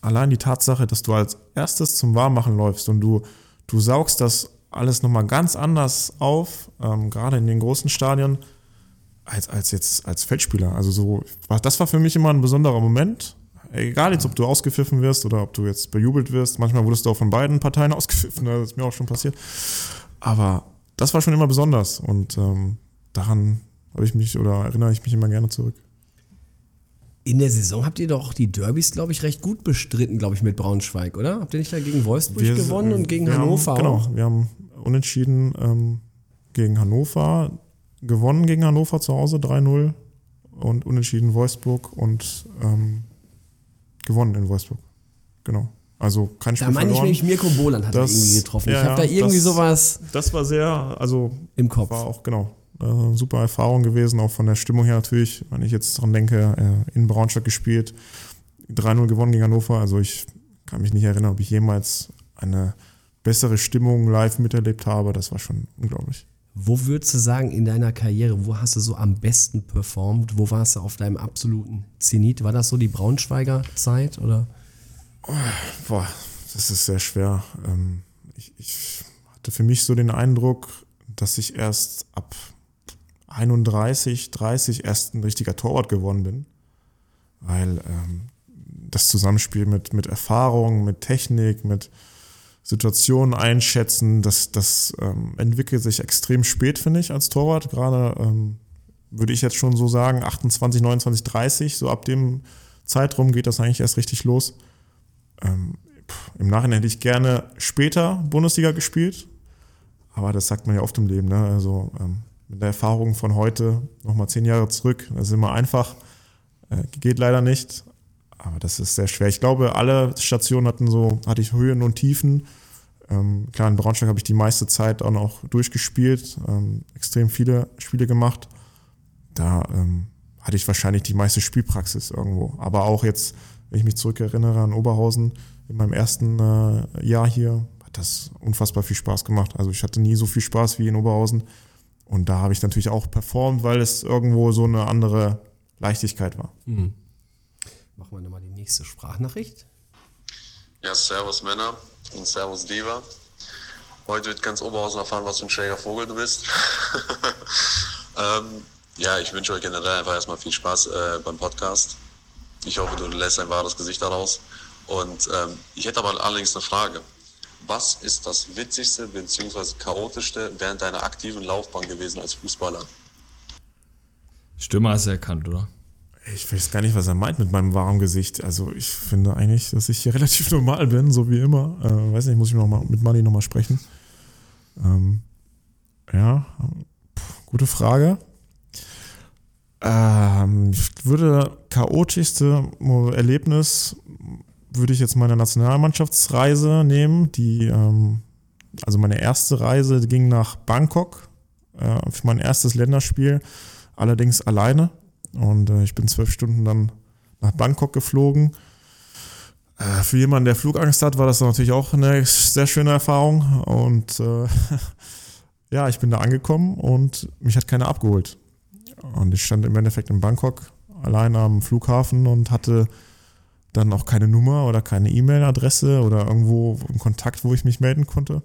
Speaker 3: Allein die Tatsache, dass du als erstes zum Warmmachen läufst und du, du saugst das alles nochmal ganz anders auf, ähm, gerade in den großen Stadien, als, als jetzt als Feldspieler. Also so, das war für mich immer ein besonderer Moment. Egal jetzt, ob du ausgepfiffen wirst oder ob du jetzt bejubelt wirst. Manchmal wurdest du auch von beiden Parteien ausgepfiffen, das ist mir auch schon passiert. Aber das war schon immer besonders und ähm, daran habe ich mich oder erinnere ich mich immer gerne zurück.
Speaker 2: In der Saison habt ihr doch die Derbys, glaube ich, recht gut bestritten, glaube ich, mit Braunschweig, oder? Habt ihr nicht da gegen Wolfsburg
Speaker 3: Wir-
Speaker 2: gewonnen und gegen Hannover
Speaker 3: Haben, genau, wir haben unentschieden ähm, gegen Hannover, gewonnen gegen Hannover zu Hause 3-0 und unentschieden Wolfsburg und ähm, gewonnen in Wolfsburg. Genau. Also kein Spiel
Speaker 2: Da meine ich nämlich, Mirko Boland hat
Speaker 3: Das-
Speaker 2: irgendwie getroffen.
Speaker 3: ja,
Speaker 2: ich habe da irgendwie
Speaker 3: das-
Speaker 2: sowas
Speaker 3: Das war sehr, also
Speaker 2: im Kopf.
Speaker 3: war auch genau äh, super Erfahrung gewesen, auch von der Stimmung her natürlich. Wenn ich jetzt dran denke, äh, in Braunschweig gespielt, 3-0 gewonnen gegen Hannover. Also ich kann mich nicht erinnern, ob ich jemals eine bessere Stimmung live miterlebt habe. Das war schon unglaublich.
Speaker 2: Wo würdest du sagen, in deiner Karriere, wo hast du so am besten performt? Wo warst du auf deinem absoluten Zenit? War das so die Braunschweiger Zeit oder?
Speaker 3: Boah, das ist sehr schwer. Ähm, ich, ich hatte für mich so den Eindruck, dass ich erst ab 31, 30 erst ein richtiger Torwart geworden bin. Weil ähm, das Zusammenspiel mit, mit Erfahrung, mit Technik, mit Situationen einschätzen, das, das ähm, entwickelt sich extrem spät, finde ich, als Torwart. Gerade ähm, würde ich jetzt schon so sagen, 28, 29, 30, so ab dem Zeitraum geht das eigentlich erst richtig los. Ähm, pff, Im Nachhinein hätte ich gerne später Bundesliga gespielt, aber das sagt man ja oft im Leben. Ne? Also ähm, mit der Erfahrung von heute nochmal zehn Jahre zurück, das ist immer einfach, äh, geht leider nicht, aber das ist sehr schwer. Ich glaube, alle Stationen hatten so, hatte ich Höhen und Tiefen. Ähm, klar, in Braunschweig habe ich die meiste Zeit auch noch durchgespielt, ähm, extrem viele Spiele gemacht. Da ähm, hatte ich wahrscheinlich die meiste Spielpraxis irgendwo. Aber auch jetzt, wenn ich mich zurückerinnere an Oberhausen, in meinem ersten äh, Jahr hier, hat das unfassbar viel Spaß gemacht. Also ich hatte nie so viel Spaß wie in Oberhausen. Und da habe ich natürlich auch performt, weil es irgendwo so eine andere Leichtigkeit war.
Speaker 2: Machen wir nochmal die nächste Sprachnachricht.
Speaker 4: Ja, Servus Männer und Servus Diva. Heute wird ganz Oberhausen erfahren, was für ein schräger Vogel du bist. ähm, ja, ich wünsche euch generell einfach erstmal viel Spaß äh, beim Podcast. Ich hoffe, du lässt ein wahres Gesicht daraus. Und ähm, ich hätte aber allerdings eine Frage. Was ist das witzigste bzw. chaotischste während deiner aktiven Laufbahn gewesen als Fußballer?
Speaker 1: Stimme hast du erkannt, oder?
Speaker 3: Ich weiß gar nicht, was er meint mit meinem wahren Gesicht. Also ich finde eigentlich, dass ich hier relativ normal bin, so wie immer. Äh, weiß nicht, muss ich noch mal mit Manni nochmal sprechen. Ähm, ja, pff, gute Frage. Ähm, ich würde chaotischste Erlebnis würde ich jetzt meine Nationalmannschaftsreise nehmen. Die, ähm, also meine erste Reise ging nach Bangkok äh, für mein erstes Länderspiel, allerdings alleine. Und äh, ich bin zwölf Stunden dann nach Bangkok geflogen. Äh, für jemanden, der Flugangst hat, war das natürlich auch eine sehr schöne Erfahrung. Und äh, ja, ich bin da angekommen und mich hat keiner abgeholt. Und ich stand im Endeffekt in Bangkok allein am Flughafen und hatte dann auch keine Nummer oder keine E-Mail-Adresse oder irgendwo einen Kontakt, wo ich mich melden konnte.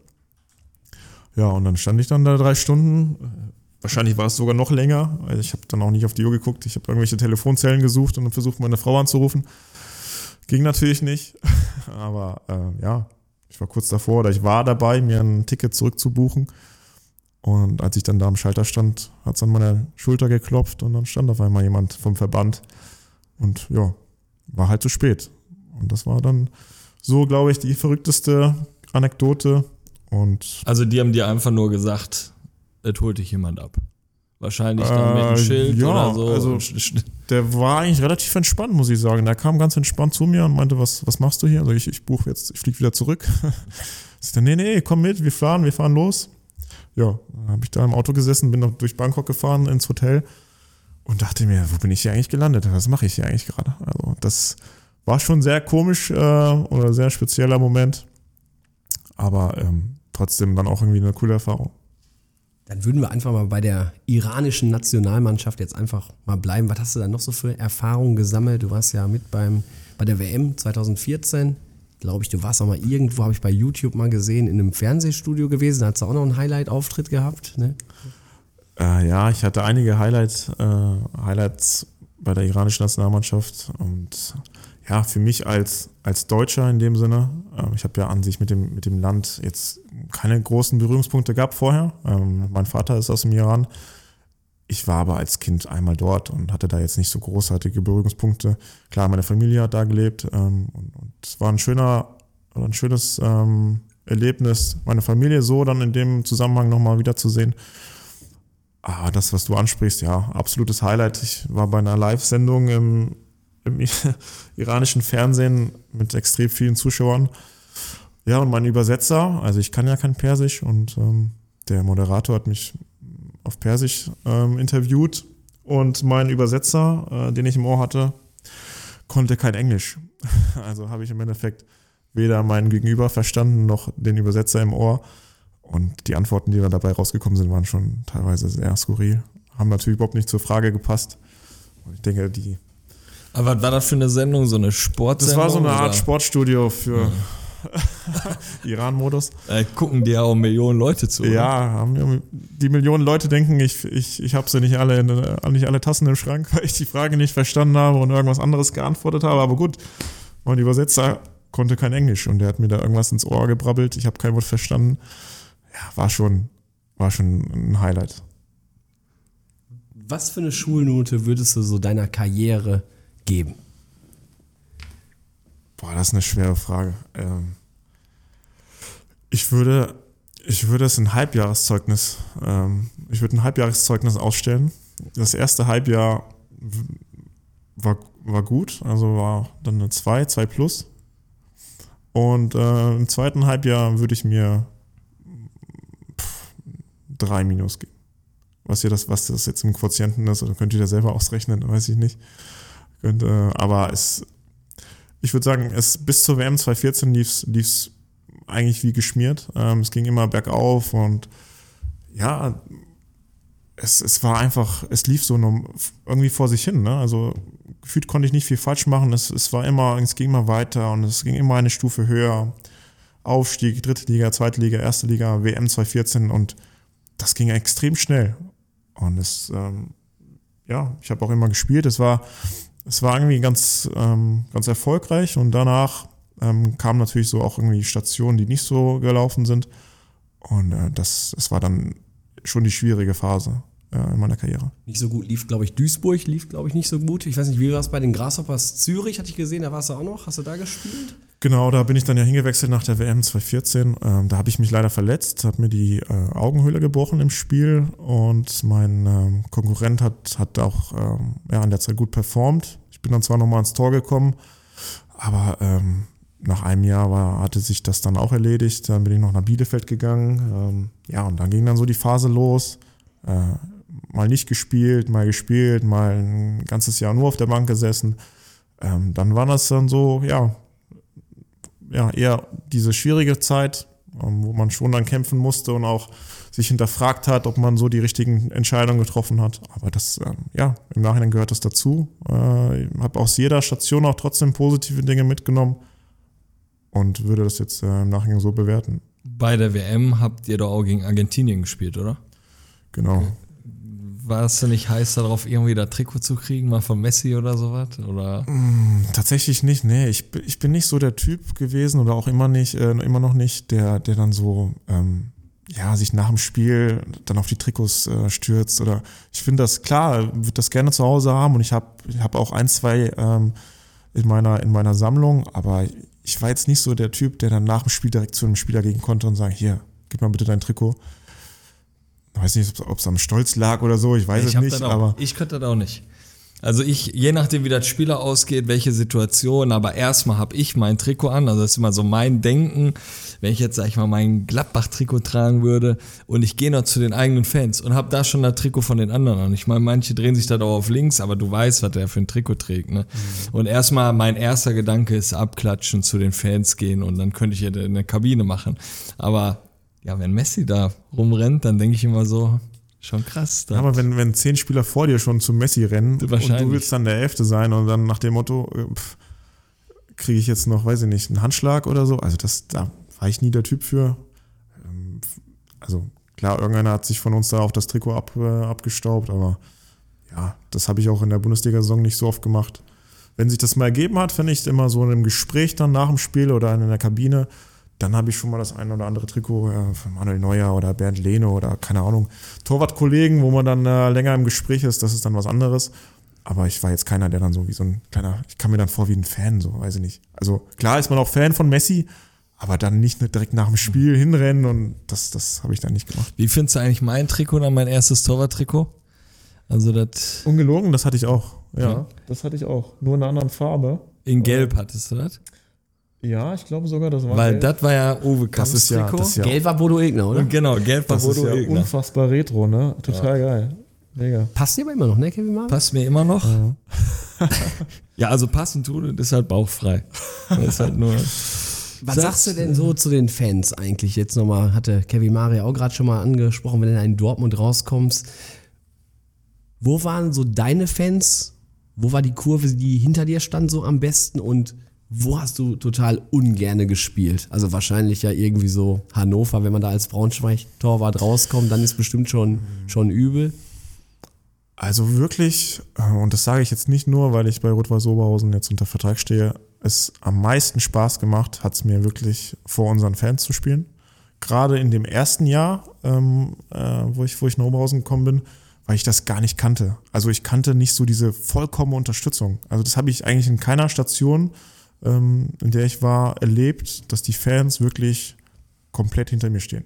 Speaker 3: Ja, und dann stand ich dann da drei Stunden. Wahrscheinlich war es sogar noch länger. Also ich habe dann auch nicht auf die Uhr geguckt. Ich habe irgendwelche Telefonzellen gesucht und dann versucht, meine Frau anzurufen. Ging natürlich nicht. Aber äh, ja, ich war kurz davor oder ich war dabei, mir ein Ticket zurückzubuchen. Und als ich dann da am Schalter stand, hat es an meine Schulter geklopft und dann stand auf einmal jemand vom Verband. Und ja, war halt zu spät. Und das war dann so, glaube ich, die verrückteste Anekdote Und
Speaker 1: Also die haben dir einfach nur gesagt, es holt dich jemand ab. Wahrscheinlich dann mit einem
Speaker 3: Äh,
Speaker 1: Schild
Speaker 3: ja,
Speaker 1: oder so.
Speaker 3: also- der war eigentlich relativ entspannt, muss ich sagen. Der kam ganz entspannt zu mir und meinte, was, was machst du hier? Also ich, ich buche jetzt, ich fliege wieder zurück. ich dann, nee, nee, komm mit, wir fahren, wir fahren los. Ja, habe ich da im Auto gesessen, bin noch durch Bangkok gefahren ins Hotel und dachte mir, wo bin ich hier eigentlich gelandet? Was mache ich hier eigentlich gerade? Also das war schon sehr komisch äh, oder sehr spezieller Moment, aber ähm, trotzdem dann auch irgendwie eine coole Erfahrung.
Speaker 2: Dann würden wir einfach mal bei der iranischen Nationalmannschaft jetzt einfach mal bleiben. Was hast du da noch so für Erfahrungen gesammelt? Du warst ja mit beim, bei der WM 2014. Glaube ich, du warst auch mal irgendwo, habe ich bei YouTube mal gesehen, in einem Fernsehstudio gewesen. Da hast du auch noch einen Highlight-Auftritt gehabt. Ne?
Speaker 3: Äh, ja, ich hatte einige Highlight, äh, Highlights bei der iranischen Nationalmannschaft und ja, für mich als, als Deutscher in dem Sinne, ähm, ich habe ja an sich mit dem, mit dem Land jetzt keine großen Berührungspunkte gehabt vorher. Ähm, mein Vater ist aus dem Iran. Ich war aber als Kind einmal dort und hatte da jetzt nicht so großartige Berührungspunkte. Klar, meine Familie hat da gelebt ähm, und, und es war ein schöner, ein schönes ähm, Erlebnis, meine Familie so dann in dem Zusammenhang nochmal wiederzusehen. Ah, das, was du ansprichst, ja, absolutes Highlight. Ich war bei einer Live-Sendung im, im iranischen Fernsehen mit extrem vielen Zuschauern. Ja, und mein Übersetzer, also ich kann ja kein Persisch und ähm, der Moderator hat mich auf Persisch ähm, interviewt und mein Übersetzer, äh, den ich im Ohr hatte, konnte kein Englisch. Also habe ich im Endeffekt weder meinen Gegenüber verstanden noch den Übersetzer im Ohr. Und die Antworten, die dann dabei rausgekommen sind, waren schon teilweise sehr skurril. Haben natürlich überhaupt nicht zur Frage gepasst. Und ich denke, die.
Speaker 1: Aber was war das für eine Sendung? So eine
Speaker 3: Das
Speaker 1: Sportsendung?
Speaker 3: war so eine Art
Speaker 1: oder?
Speaker 3: Sportstudio für Iran-Modus.
Speaker 1: Äh, gucken dir auch Millionen Leute zu. oder?
Speaker 3: Ja, wir- die Millionen Leute denken, ich, ich, ich habe sie nicht alle, in, äh, nicht alle Tassen im Schrank, weil ich die Frage nicht verstanden habe und irgendwas anderes geantwortet habe. Aber gut, mein Übersetzer konnte kein Englisch und der hat mir da irgendwas ins Ohr gebrabbelt. Ich habe kein Wort verstanden. Ja, war schon, war schon ein Highlight.
Speaker 2: Was für eine Schulnote würdest du so deiner Karriere geben?
Speaker 3: Boah, das ist eine schwere Frage. Ähm, ich würde, ich würde es ein Halbjahreszeugnis, ähm, ich würde ein Halbjahreszeugnis ausstellen. Das erste Halbjahr war, war gut, also war dann eine 2, 2 plus. Und äh, im zweiten Halbjahr würde ich mir 3 minus geben. Was ihr das, was das jetzt im Quotienten ist, oder könnt ihr da selber ausrechnen, weiß ich nicht. Könnt, äh, aber es, ich würde sagen, es bis zur WM 2014 lief es eigentlich wie geschmiert. Ähm, es ging immer bergauf und ja, es, es war einfach, es lief so nur irgendwie vor sich hin. Ne? Also gefühlt konnte ich nicht viel falsch machen. Es, es war immer, es ging immer weiter und es ging immer eine Stufe höher. Aufstieg, dritte Liga, zweite Liga, erste Liga, WM 2014 und das ging extrem schnell. Und es, ähm, ja, ich habe auch immer gespielt. Es war, es war irgendwie ganz, ähm, ganz erfolgreich und danach ähm, kamen natürlich so auch irgendwie Stationen, die nicht so gelaufen sind. Und äh, das, das war dann schon die schwierige Phase äh, in meiner Karriere.
Speaker 2: Nicht so gut lief, glaube ich, Duisburg lief, glaube ich, nicht so gut. Ich weiß nicht, wie war es bei den Grasshoppers Zürich, hatte ich gesehen, da warst du auch noch. Hast du da gespielt?
Speaker 3: Genau, da bin ich dann ja hingewechselt nach der WM 2014. Ähm, da habe ich mich leider verletzt, habe mir die äh, Augenhöhle gebrochen im Spiel und mein ähm, Konkurrent hat, hat auch ähm, ja, in der Zeit gut performt. Ich bin dann zwar nochmal ins Tor gekommen, aber ähm, nach einem Jahr war, hatte sich das dann auch erledigt. Dann bin ich noch nach Bielefeld gegangen. Ähm, ja, und dann ging dann so die Phase los. Äh, mal nicht gespielt, mal gespielt, mal ein ganzes Jahr nur auf der Bank gesessen. Ähm, dann war das dann so, ja, ja, eher diese schwierige Zeit, ähm, wo man schon dann kämpfen musste und auch sich hinterfragt hat, ob man so die richtigen Entscheidungen getroffen hat. Aber das, ähm, ja, im Nachhinein gehört das dazu. Äh, ich habe aus jeder Station auch trotzdem positive Dinge mitgenommen und würde das jetzt äh, im Nachhinein so bewerten.
Speaker 1: Bei der WM habt ihr doch auch gegen Argentinien gespielt, oder?
Speaker 3: Genau.
Speaker 1: Warst du nicht heiß darauf, irgendwie da Trikot zu kriegen, mal von Messi oder sowas? Oder?
Speaker 3: Tatsächlich nicht, nee. Ich, bin- ich bin nicht so der Typ gewesen oder auch immer nicht, äh, immer noch nicht, der, der dann so, ähm, ja, sich nach dem Spiel dann auf die Trikots äh, stürzt oder ich finde das klar, würde das gerne zu Hause haben und ich habe ich hab auch ein, zwei ähm, in meiner, in meiner Sammlung, aber ich war jetzt nicht so der Typ, der dann nach dem Spiel direkt zu einem Spieler gehen konnte und sagen, hier, gib mal bitte dein Trikot. Ich weiß nicht, ob es am Stolz lag oder so, ich weiß
Speaker 1: ich
Speaker 3: es nicht,
Speaker 1: auch,
Speaker 3: aber
Speaker 1: ich könnte das auch nicht. Also ich, je nachdem wie das Spieler ausgeht, welche Situation, aber erstmal habe ich mein Trikot an, also das ist immer so mein Denken, wenn ich jetzt, sag ich mal, mein Gladbach-Trikot tragen würde und ich gehe noch zu den eigenen Fans und habe da schon das Trikot von den anderen an. Ich meine, manche drehen sich da auch auf links, aber du weißt, was der für ein Trikot trägt. Ne? Und erstmal, mein erster Gedanke ist abklatschen, zu den Fans gehen und dann könnte ich ja eine Kabine machen. Aber ja, wenn Messi da rumrennt, dann denke ich immer so, schon krass. Da.
Speaker 3: Aber wenn, wenn zehn Spieler vor dir schon zu Messi rennen und du willst dann der Elfte sein und dann nach dem Motto, äh, pff, kriege ich jetzt noch, weiß ich nicht, einen Handschlag oder so. Also das, da war ich nie der Typ für. Ähm, Also klar, irgendeiner hat sich von uns da auf das Trikot ab, äh, abgestaubt, aber ja, das habe ich auch in der Bundesliga-Saison nicht so oft gemacht. Wenn sich das mal ergeben hat, finde ich immer so in einem Gespräch dann nach dem Spiel oder in der Kabine, dann habe ich schon mal das ein oder andere Trikot äh, von Manuel Neuer oder Bernd Lehne oder keine Ahnung, Torwartkollegen, wo man dann äh, länger im Gespräch ist, das ist dann was anderes. Aber ich war jetzt keiner, der dann so wie so ein kleiner, ich kam mir dann vor wie ein Fan, so, weiß ich nicht. Also klar ist man auch Fan von Messi, aber dann nicht direkt nach dem Spiel hinrennen und das, das habe ich dann nicht gemacht.
Speaker 1: Wie findest du eigentlich mein Trikot dann, mein erstes Torwarttrikot? Also das
Speaker 3: Ungelogen, das hatte ich auch. Ja,
Speaker 1: Ja.
Speaker 3: das hatte ich auch. Nur in einer anderen Farbe.
Speaker 1: in Gelb hattest du das?
Speaker 3: Ja, ich glaube sogar, das war
Speaker 1: Weil das war ja Uwe
Speaker 3: Das
Speaker 1: Kamps
Speaker 3: ist ja- das ist ja-
Speaker 2: Gelb war Bodo Egner, oder?
Speaker 1: Und genau, Gelb war
Speaker 3: das ist
Speaker 1: Bodo
Speaker 3: ja
Speaker 1: Egner.
Speaker 3: unfassbar retro, ne? Total geil. Mega.
Speaker 2: Passt dir aber immer noch, ne, Kevin Marv?
Speaker 1: Passt mir immer noch. Ja, also passend tut, das ist halt bauchfrei. Das ist halt nur.
Speaker 2: Was sagst du denn so zu den Fans eigentlich? Jetzt nochmal, hatte Kevin Mari auch gerade schon mal angesprochen, wenn du in Dortmund rauskommst. Wo waren so deine Fans? Wo war die Kurve, die hinter dir stand, so am besten? Und wo hast du total ungerne gespielt? Also wahrscheinlich ja irgendwie so Hannover, wenn man da als Braunschweig-Torwart rauskommt, dann ist bestimmt schon, schon übel.
Speaker 3: Also wirklich, äh, und das sage ich jetzt nicht nur, weil ich bei Rot-Weiß Oberhausen jetzt unter Vertrag stehe, es am meisten Spaß gemacht hat es mir wirklich vor unseren Fans zu spielen. Gerade in dem ersten Jahr, ähm, äh, wo, ich, wo ich nach Oberhausen gekommen bin, weil ich das gar nicht kannte. Also ich kannte nicht so diese vollkommene Unterstützung. Also das habe ich eigentlich in keiner Station, ähm, in der ich war, erlebt, dass die Fans wirklich komplett hinter mir stehen.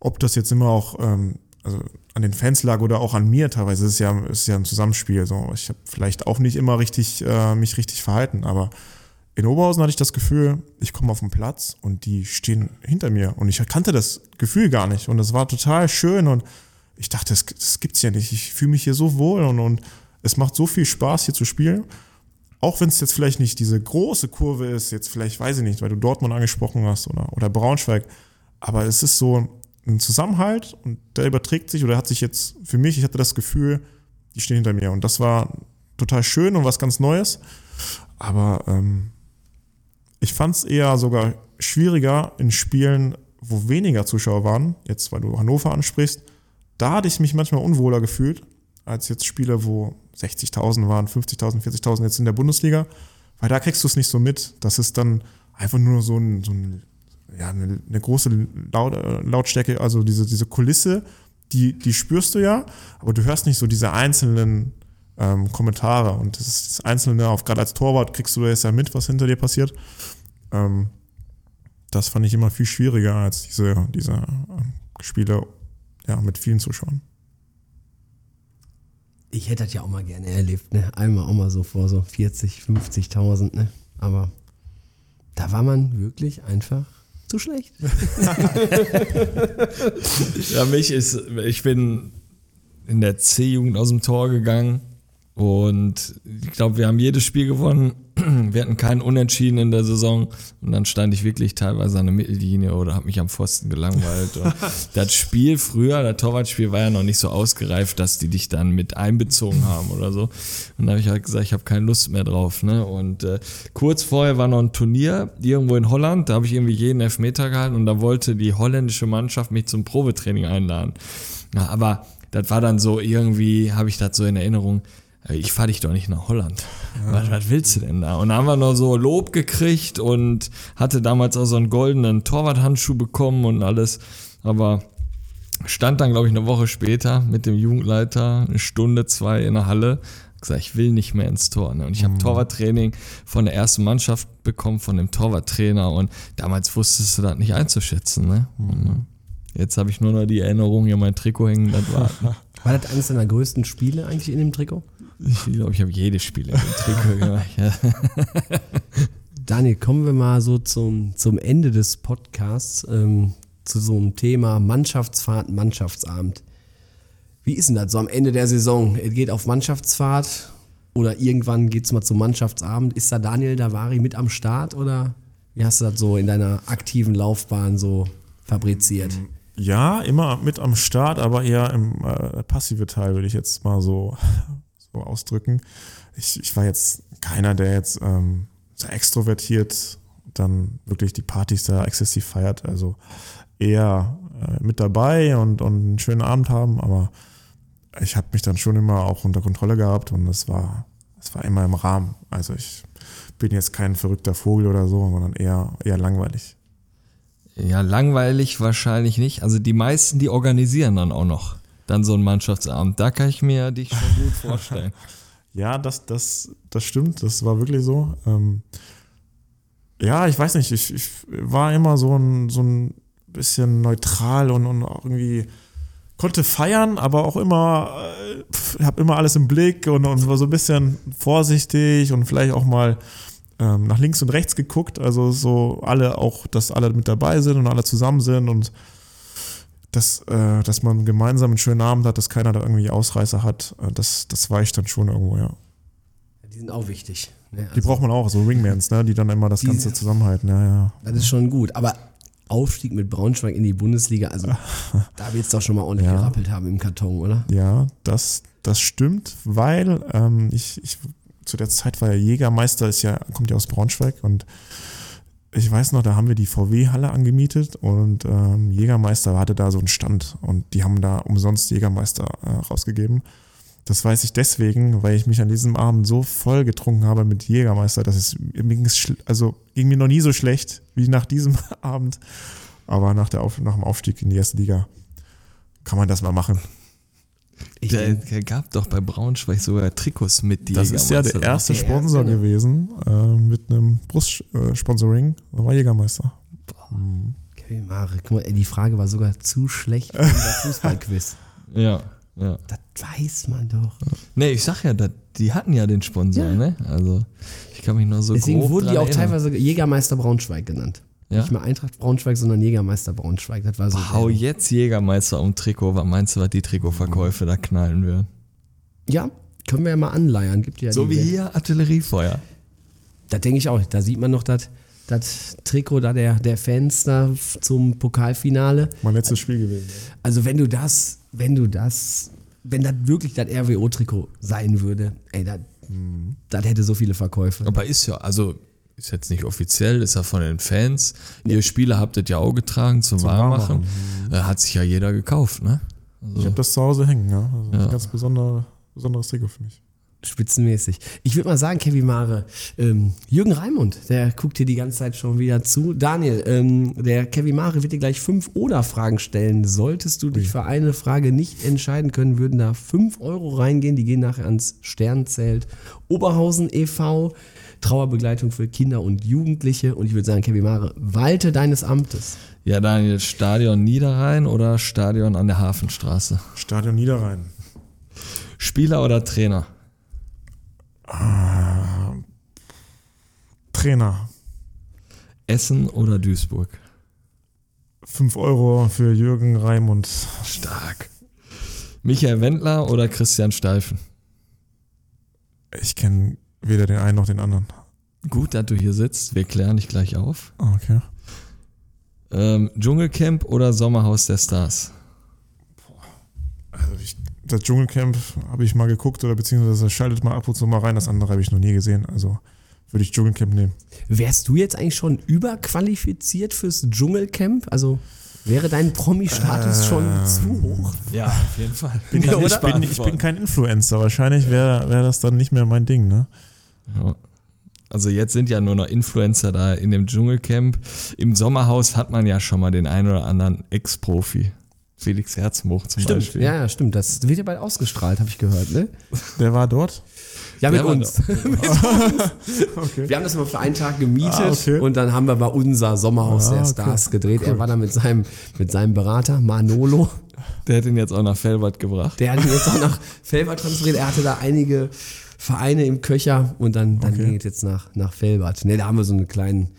Speaker 3: Ob das jetzt immer auch ähm, also an den Fans lag oder auch an mir teilweise, ist ja, ist ja ein Zusammenspiel. So. Ich habe vielleicht auch nicht immer richtig, äh, mich richtig verhalten, aber in Oberhausen hatte ich das Gefühl, ich komme auf den Platz und die stehen hinter mir und ich kannte das Gefühl gar nicht und das war total schön und ich dachte, das, das gibt's ja nicht. Ich fühle mich hier so wohl und, und es macht so viel Spaß hier zu spielen. Auch wenn es jetzt vielleicht nicht diese große Kurve ist, jetzt vielleicht weiß ich nicht, weil du Dortmund angesprochen hast oder, oder Braunschweig, aber es ist so ein Zusammenhalt und der überträgt sich oder hat sich jetzt für mich, ich hatte das Gefühl, die stehen hinter mir und das war total schön und was ganz Neues. Aber ähm, ich fand es eher sogar schwieriger in Spielen, wo weniger Zuschauer waren, jetzt weil du Hannover ansprichst, da hatte ich mich manchmal unwohler gefühlt, als jetzt Spiele, wo 60.000 waren, 50.000, 40.000 jetzt in der Bundesliga, weil da kriegst du es nicht so mit. Das ist dann einfach nur so, ein, so ein, ja, eine, eine große Laut, äh, Lautstärke, also diese, diese Kulisse, die, die spürst du ja, aber du hörst nicht so diese einzelnen ähm, Kommentare und das ist das Einzelne, gerade als Torwart kriegst du das ja mit, was hinter dir passiert. Ähm, das fand ich immer viel schwieriger als diese, diese ähm, Spiele ja, mit vielen Zuschauern.
Speaker 2: Ich hätte das ja auch mal gerne erlebt, ne? Einmal auch mal so vor so 40, 50.000, ne? Aber da war man wirklich einfach zu schlecht.
Speaker 1: Ja, mich ist, ich bin in der C-Jugend aus dem Tor gegangen und ich glaube, wir haben jedes Spiel gewonnen. Wir hatten keinen Unentschieden in der Saison und dann stand ich wirklich teilweise an der Mittellinie oder habe mich am Pfosten gelangweilt. Und das Spiel früher, das Torwartspiel war ja noch nicht so ausgereift, dass die dich dann mit einbezogen haben oder so. Und da habe ich halt gesagt, ich habe keine Lust mehr drauf. Ne? Und äh, kurz vorher war noch ein Turnier irgendwo in Holland, da habe ich irgendwie jeden Elfmeter gehalten und da wollte die holländische Mannschaft mich zum Probetraining einladen. Ja, aber das war dann so irgendwie, habe ich das so in Erinnerung, ich fahre dich doch nicht nach Holland. Was, was willst du denn da? Und da haben wir noch so Lob gekriegt und hatte damals auch so einen goldenen Torwarthandschuh bekommen und alles. Aber stand dann, glaube ich, eine Woche später mit dem Jugendleiter, eine Stunde, zwei in der Halle. Gesagt, ich will nicht mehr ins Tor. Ne? Und ich habe Torwarttraining von der ersten Mannschaft bekommen, von dem Torwarttrainer. Und damals wusstest du das nicht einzuschätzen. Ne? Und, ne? Jetzt habe ich nur noch die Erinnerung, hier mein Trikot hängen. Das war,
Speaker 2: War das eines deiner größten Spiele eigentlich in dem Trikot?
Speaker 1: Ich glaube, ich habe jedes Spiel in dem Trikot gemacht. Ja.
Speaker 2: Daniel, kommen wir mal so zum, zum Ende des Podcasts, ähm, zu so einem Thema Mannschaftsfahrt, Mannschaftsabend. Wie ist denn das so am Ende der Saison? Es geht auf Mannschaftsfahrt oder irgendwann geht es mal zum Mannschaftsabend. Ist da Daniel Davari mit am Start oder wie hast du das so in deiner aktiven Laufbahn so fabriziert?
Speaker 3: Ja, immer mit am Start, aber eher im äh, passive Teil, würde ich jetzt mal so, so ausdrücken. Ich, ich war jetzt keiner, der jetzt ähm, so extrovertiert dann wirklich die Partys da exzessiv feiert. Also eher äh, mit dabei und, und einen schönen Abend haben, aber ich habe mich dann schon immer auch unter Kontrolle gehabt und es war, es war immer im Rahmen. Also ich bin jetzt kein verrückter Vogel oder so, sondern eher, eher langweilig.
Speaker 1: ja, langweilig wahrscheinlich nicht. Also die meisten, die organisieren dann auch noch dann so einen Mannschaftsabend. Da kann ich mir dich schon gut vorstellen.
Speaker 3: Ja, das, das, das stimmt, das war wirklich so. Ähm, ja, ich weiß nicht, ich, ich war immer so ein, so ein bisschen neutral und, und irgendwie konnte feiern, aber auch immer, äh, habe immer alles im Blick und, und war so ein bisschen vorsichtig und vielleicht auch mal ähm, nach links und rechts geguckt, also so alle auch, dass alle mit dabei sind und alle zusammen sind und dass, äh, dass man gemeinsam einen schönen Abend hat, dass keiner da irgendwie Ausreißer hat, äh, das, das war ich dann schon irgendwo, ja.
Speaker 2: Die sind auch wichtig. Ne?
Speaker 3: Die braucht man auch, so Ringmans, ne, die dann immer das
Speaker 2: Diese-
Speaker 3: Ganze zusammenhalten, ja, ja.
Speaker 2: Das ist schon gut. Aber Aufstieg mit Braunschweig in die Bundesliga, also da wird es doch schon mal ordentlich
Speaker 3: Ja.
Speaker 2: gerappelt haben im Karton, oder?
Speaker 3: Ja, das, das stimmt, weil ähm, ich, ich zu der Zeit war ja Jägermeister, ist ja, kommt ja aus Braunschweig und ich weiß noch, da haben wir die VW-Halle angemietet und ähm, Jägermeister hatte da so einen Stand und die haben da umsonst Jägermeister äh, rausgegeben. Das weiß ich deswegen, weil ich mich an diesem Abend so voll getrunken habe mit Jägermeister, dass es schl- also ging mir noch nie so schlecht wie nach diesem Abend. Aber nach, der Auf, nach dem Aufstieg in die erste Liga kann man das mal machen.
Speaker 2: Ich
Speaker 1: Der, gab doch bei Braunschweig sogar Trikots mit die
Speaker 3: Das ist ja der erste
Speaker 2: Der
Speaker 3: Sponsor
Speaker 2: erste, ne?
Speaker 3: gewesen äh, mit einem Brustsponsoring. Da war Jägermeister.
Speaker 2: Kevin Mare, guck mal, ey, die Frage war sogar zu schlecht für unser Fußballquiz.
Speaker 1: Ja, ja.
Speaker 2: Das weiß man doch.
Speaker 1: Nee, ich sag ja, dat, die hatten ja den Sponsor,
Speaker 2: Ja.
Speaker 1: ne? Also, ich kann mich nur so
Speaker 2: Deswegen
Speaker 1: grob
Speaker 2: wurden die auch
Speaker 1: erinnern.
Speaker 2: teilweise Jägermeister Braunschweig genannt.
Speaker 1: Ja?
Speaker 2: Nicht mehr Eintracht Braunschweig, sondern Jägermeister Braunschweig. Das war so.
Speaker 1: Hau
Speaker 2: der-
Speaker 1: jetzt Jägermeister um Trikot. Was meinst du, was die Trikotverkäufe da knallen würden?
Speaker 2: Ja, können wir ja mal anleiern. Gibt ja
Speaker 1: So wie hier Artilleriefeuer.
Speaker 2: Da denke ich auch. Da sieht man noch das das Trikot da der, der Fans da zum Pokalfinale.
Speaker 3: Mein letztes Spiel gewesen.
Speaker 2: Also wenn du das, wenn du das, wenn das wirklich das RWO-Trikot sein würde, ey, das, das hätte so viele Verkäufe.
Speaker 1: Aber ist ja, also ist jetzt nicht offiziell, ist ja von den Fans. Ihr Spieler habt das ja auch getragen zum, Warmmachen. Äh, hat sich ja jeder gekauft, ne?
Speaker 3: Ich habe das zu Hause hängen, ja. Also
Speaker 1: Ja.
Speaker 3: Ein ganz besondere, besonderes Trikot für mich.
Speaker 2: Spitzenmäßig. Ich würde mal sagen, Kevin Mare, ähm, Jürgen Raimund, der guckt hier die ganze Zeit schon wieder zu. Daniel, ähm, der Kevin Mare wird dir gleich fünf Oder-Fragen stellen. Solltest du dich für eine Frage nicht entscheiden können, würden da fünf Euro reingehen. Die gehen nachher ans Sternzelt Oberhausen e.V. Trauerbegleitung für Kinder und Jugendliche. Und ich würde sagen, Kevin Mare, walte deines Amtes.
Speaker 1: Ja, Daniel, Stadion Niederrhein oder Stadion an der Hafenstraße?
Speaker 3: Stadion Niederrhein.
Speaker 1: Spieler oder Trainer?
Speaker 3: Trainer.
Speaker 1: Essen oder Duisburg?
Speaker 3: 5 Euro für Jürgen Raimund.
Speaker 1: Stark. Michael Wendler oder Christian Steifen?
Speaker 3: Ich kenne weder den einen noch den anderen.
Speaker 1: Gut, dass du hier sitzt. Wir klären dich gleich auf.
Speaker 3: Ah, Okay.
Speaker 1: Ähm, Dschungelcamp oder Sommerhaus der Stars?
Speaker 3: Also ich, das Dschungelcamp habe ich mal geguckt oder beziehungsweise schaltet mal ab und zu mal rein. Das andere habe ich noch nie gesehen. Also würde ich Dschungelcamp nehmen.
Speaker 2: Wärst du jetzt eigentlich schon überqualifiziert fürs Dschungelcamp? Also wäre dein Promi-Status schon zu hoch?
Speaker 1: Ja, auf jeden Fall.
Speaker 3: Bin ich,
Speaker 2: Ja,
Speaker 3: ich, bin, ich bin kein Influencer. Wahrscheinlich wäre wär das dann nicht mehr mein Ding, ne?
Speaker 1: Ja. Also jetzt sind ja nur noch Influencer da in dem Dschungelcamp. Im Sommerhaus hat man ja schon mal den einen oder anderen Ex-Profi. Felix Herzmuch zum
Speaker 2: Stimmt,
Speaker 1: Beispiel.
Speaker 2: ja, ja, stimmt. Das wird ja bald ausgestrahlt, habe ich gehört, ne?
Speaker 3: Der war dort.
Speaker 2: Ja, mit uns. mit uns. Wir haben das mal für einen Tag gemietet
Speaker 3: Ah, okay.
Speaker 2: und dann haben wir bei unser Sommerhaus
Speaker 3: Ah,
Speaker 2: der
Speaker 3: okay.
Speaker 2: Stars gedreht. Er war da mit seinem, mit seinem Berater, Manolo.
Speaker 1: Der hat ihn jetzt auch nach Felbert gebracht.
Speaker 2: Der hat ihn jetzt auch nach Felbert transferiert. Er hatte da einige Vereine im Köcher und dann, dann
Speaker 3: Okay.
Speaker 2: ging es jetzt nach, nach Felbert. Ne, da haben wir so einen kleinen,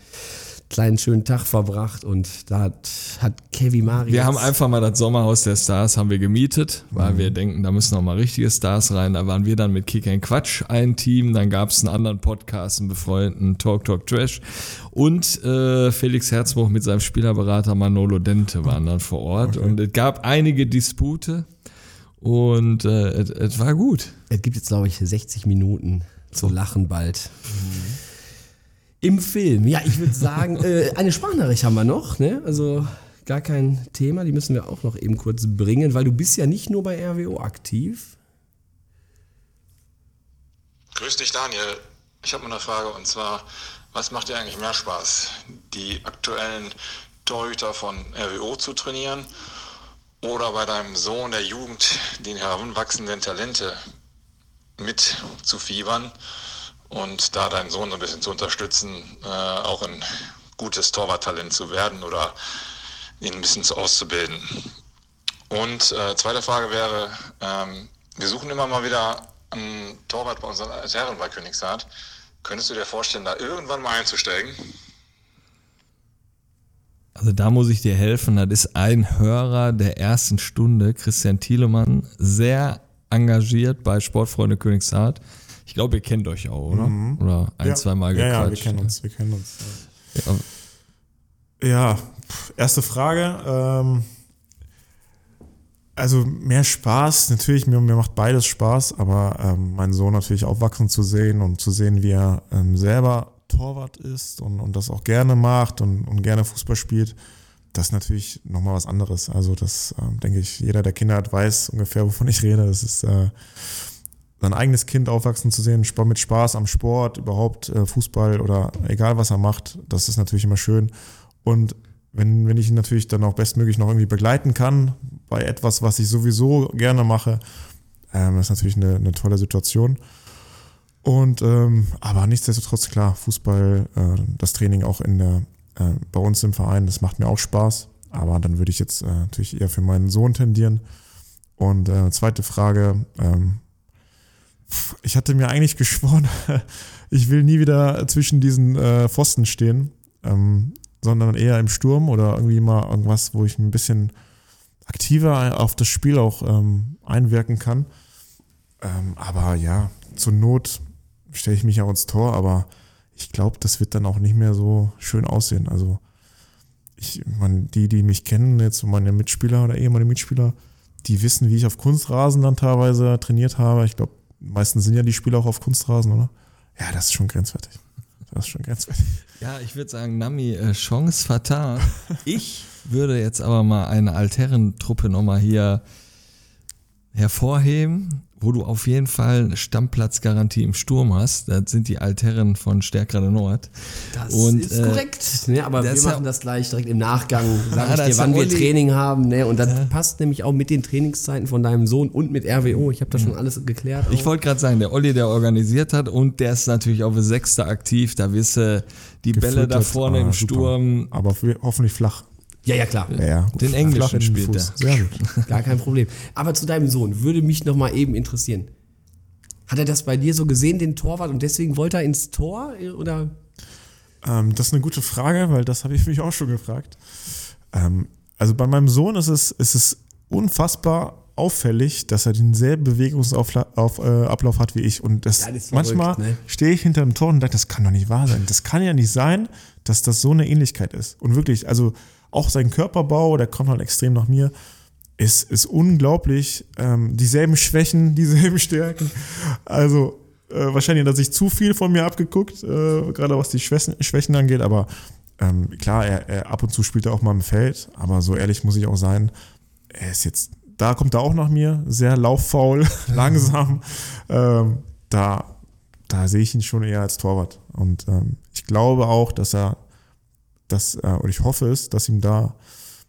Speaker 2: kleinen schönen Tag verbracht und da hat, hat Kevin Mari.
Speaker 1: Wir haben einfach mal das Sommerhaus der Stars haben wir gemietet, weil wir denken, da müssen noch mal richtige Stars rein. Da waren wir dann mit Kick and Quatsch ein Team, dann gab es einen anderen Podcast, einen befreundeten Talk Talk Trash und äh, Felix Herzbruch mit seinem Spielerberater Manolo Dente waren dann vor Ort und es gab einige Dispute und äh, es- war gut.
Speaker 2: Es gibt jetzt, glaube ich, 60 Minuten zu lachen bald. Im Film. Ja, ich würde sagen, äh, eine Sprachnachricht haben wir noch. Ne? Also gar kein Thema. Die müssen wir auch noch eben kurz bringen, weil du bist ja nicht nur bei RWO aktiv.
Speaker 5: Grüß dich, Daniel. Ich habe mal eine Frage und zwar, was macht dir eigentlich mehr Spaß? Die aktuellen Torhüter von RWO zu trainieren oder bei deinem Sohn der Jugend den heranwachsenden Talente mit zu fiebern und da deinen Sohn so ein bisschen zu unterstützen, äh, auch ein gutes Torwarttalent zu werden oder ihn ein bisschen zu auszubilden? Und äh, zweite Frage wäre, ähm, wir suchen immer mal wieder einen Torwart bei unseren Herren bei Königshardt. Könntest du dir vorstellen, da irgendwann mal einzusteigen?
Speaker 1: Also da muss ich dir helfen. Das ist ein Hörer der ersten Stunde, Christian Thielemann, sehr engagiert bei Sportfreunde Königshardt. Ich glaube, ihr kennt euch auch, oder? Oder ein,
Speaker 3: ja.
Speaker 1: zwei Mal
Speaker 3: ja, ja, wir
Speaker 1: gequatscht.
Speaker 3: kennen uns, wir kennen uns.
Speaker 1: Ja.
Speaker 3: Ja, erste Frage. Ähm, also mehr Spaß, natürlich, mir, mir macht beides Spaß, aber ähm, meinen Sohn natürlich aufwachsen zu sehen und zu sehen, wie er ähm, selber Torwart ist und, und das auch gerne macht und, und gerne Fußball spielt, das ist natürlich nochmal was anderes. Also das ähm, denke ich, jeder, der Kinder hat, weiß ungefähr, wovon ich rede. Das ist äh, sein eigenes Kind aufwachsen zu sehen, mit Spaß am Sport, überhaupt äh, Fußball oder egal was er macht, das ist natürlich immer schön. Und wenn, wenn ich ihn natürlich dann auch bestmöglich noch irgendwie begleiten kann bei etwas, was ich sowieso gerne mache, ähm, das ist natürlich eine, eine tolle Situation. Und ähm, aber nichtsdestotrotz klar, Fußball, äh, das Training auch in der äh, bei uns im Verein, das macht mir auch Spaß. Aber dann würde ich jetzt äh, natürlich eher für meinen Sohn tendieren. Und äh, zweite Frage, ähm, ich hatte mir eigentlich geschworen, ich will nie wieder zwischen diesen äh, Pfosten stehen, ähm, sondern eher im Sturm oder irgendwie mal irgendwas, wo ich ein bisschen aktiver auf das Spiel auch ähm, einwirken kann. Ähm, aber ja, zur Not stelle ich mich auch ins Tor, aber ich glaube, das wird dann auch nicht mehr so schön aussehen. Also ich, man, die, die mich kennen, jetzt meine Mitspieler oder ehemalige Mitspieler, die wissen, wie ich auf Kunstrasen dann teilweise trainiert habe. Ich glaube, meistens sind ja die Spieler auch auf Kunstrasen, oder? Ja, das ist schon grenzwertig. Das ist schon grenzwertig.
Speaker 1: Ja, ich würde sagen, Nami, äh, Chance vertan. Ich würde jetzt aber mal eine Altherrentruppe nochmal hier hervorheben, wo du auf jeden Fall eine Stammplatzgarantie im Sturm hast. Das sind die Altherren von Stärkrade Nord.
Speaker 2: Das
Speaker 1: Und,
Speaker 2: ist
Speaker 1: äh,
Speaker 2: korrekt. Ne, aber wir
Speaker 1: das ja-
Speaker 2: machen das gleich direkt im Nachgang. Sag
Speaker 1: Ah,
Speaker 2: ich dir, wann wir. Training haben. Ne? Und das passt nämlich auch mit den Trainingszeiten von deinem Sohn und mit RWO. Ich habe da schon alles geklärt.
Speaker 1: Ich wollte gerade sagen, der Olli, der organisiert hat und der ist natürlich auf der Sechste aktiv. Da wisse die Bälle da
Speaker 3: Gefüttert,
Speaker 1: vorne
Speaker 3: ah,
Speaker 1: im
Speaker 3: super.
Speaker 1: Sturm.
Speaker 3: Aber hoffentlich flach.
Speaker 2: Ja, ja, klar.
Speaker 3: Ja, ja.
Speaker 1: Den Englischen spielt er.
Speaker 3: Sehr gut.
Speaker 2: Gar kein Problem. Aber zu deinem Sohn würde mich noch mal eben interessieren. Hat er das bei dir so gesehen, den Torwart, und deswegen wollte er ins Tor? Oder?
Speaker 3: Ähm, das ist eine gute Frage, weil das habe ich mich auch schon gefragt. Ähm, also bei meinem Sohn ist es, ist es unfassbar auffällig, dass er denselben Bewegungsablauf auf, äh, hat wie ich. Und das,
Speaker 2: Ja, das verrückt,
Speaker 3: manchmal
Speaker 2: ne?
Speaker 3: stehe ich hinter dem Tor und denke, das kann doch nicht wahr sein. Das kann ja nicht sein, dass das so eine Ähnlichkeit ist. Und wirklich, also auch sein Körperbau, der kommt halt extrem nach mir, ist, ist unglaublich. Ähm, dieselben Schwächen, dieselben Stärken. Also äh, wahrscheinlich hat er sich zu viel von mir abgeguckt, äh, gerade was die Schwächen, Schwächen angeht, aber ähm, klar, er, er ab und zu spielt er auch mal im Feld, aber so ehrlich muss ich auch sein, er ist jetzt, da kommt er auch nach mir, sehr lauffaul, langsam. Ähm, da, da sehe ich ihn schon eher als Torwart. Und ähm, ich glaube auch, dass er, dass, äh, und ich hoffe es, dass ihm da,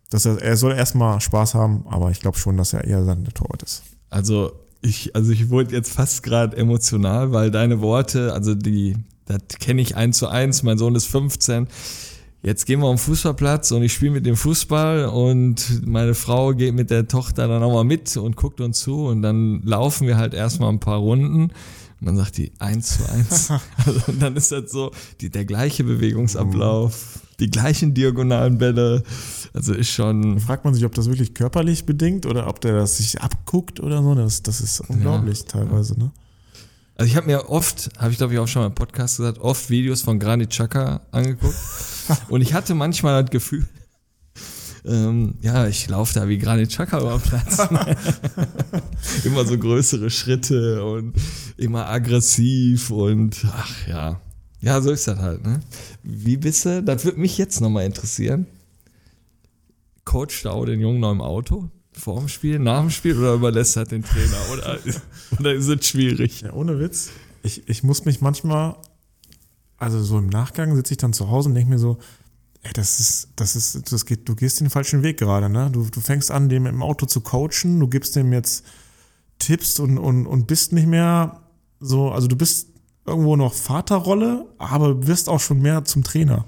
Speaker 3: dass er, er soll erstmal Spaß haben, aber ich glaube schon, dass er eher dann der Torwart ist.
Speaker 1: Also ich, also ich wurde jetzt fast gerade emotional, weil deine Worte, also die, das kenne ich eins zu eins. Mein Sohn ist 15. Jetzt gehen wir auf den Fußballplatz und ich spiele mit dem Fußball und meine Frau geht mit der Tochter dann auch mal mit und guckt uns zu und dann laufen wir halt erstmal ein paar Runden. Und dann sagt die eins zu eins. Also, und dann ist das so die, der gleiche Bewegungsablauf, die gleichen diagonalen Bälle. Also ist schon.
Speaker 3: Fragt man sich, ob das wirklich körperlich bedingt oder ob der das sich abguckt oder so. Das, das ist unglaublich teilweise, ne?
Speaker 1: Also ich habe mir oft, habe ich glaube ich auch schon mal im Podcast gesagt, oft Videos von Granit Xhaka angeguckt und ich hatte manchmal das Gefühl, ähm, ja, ich laufe da wie Granit Xhaka über den Platz. immer so größere Schritte und immer aggressiv und ach ja. Ja, so ist das halt, ne? Wie bist du? Das würde mich jetzt nochmal interessieren. Coach auch den Jungen noch im Auto? Vor dem Spiel, nach dem Spiel oder überlässt er den Trainer? Oder, oder ist es schwierig?
Speaker 3: Ja, ohne Witz. Ich, ich muss mich manchmal, also so im Nachgang sitze ich dann zu Hause und denke mir so, ey, das ist, das ist, das geht, du gehst den falschen Weg gerade, ne? Du, du fängst an, dem im Auto zu coachen, du gibst dem jetzt Tipps und, und, und bist nicht mehr so, also du bist irgendwo noch Vaterrolle, aber wirst auch schon mehr zum Trainer.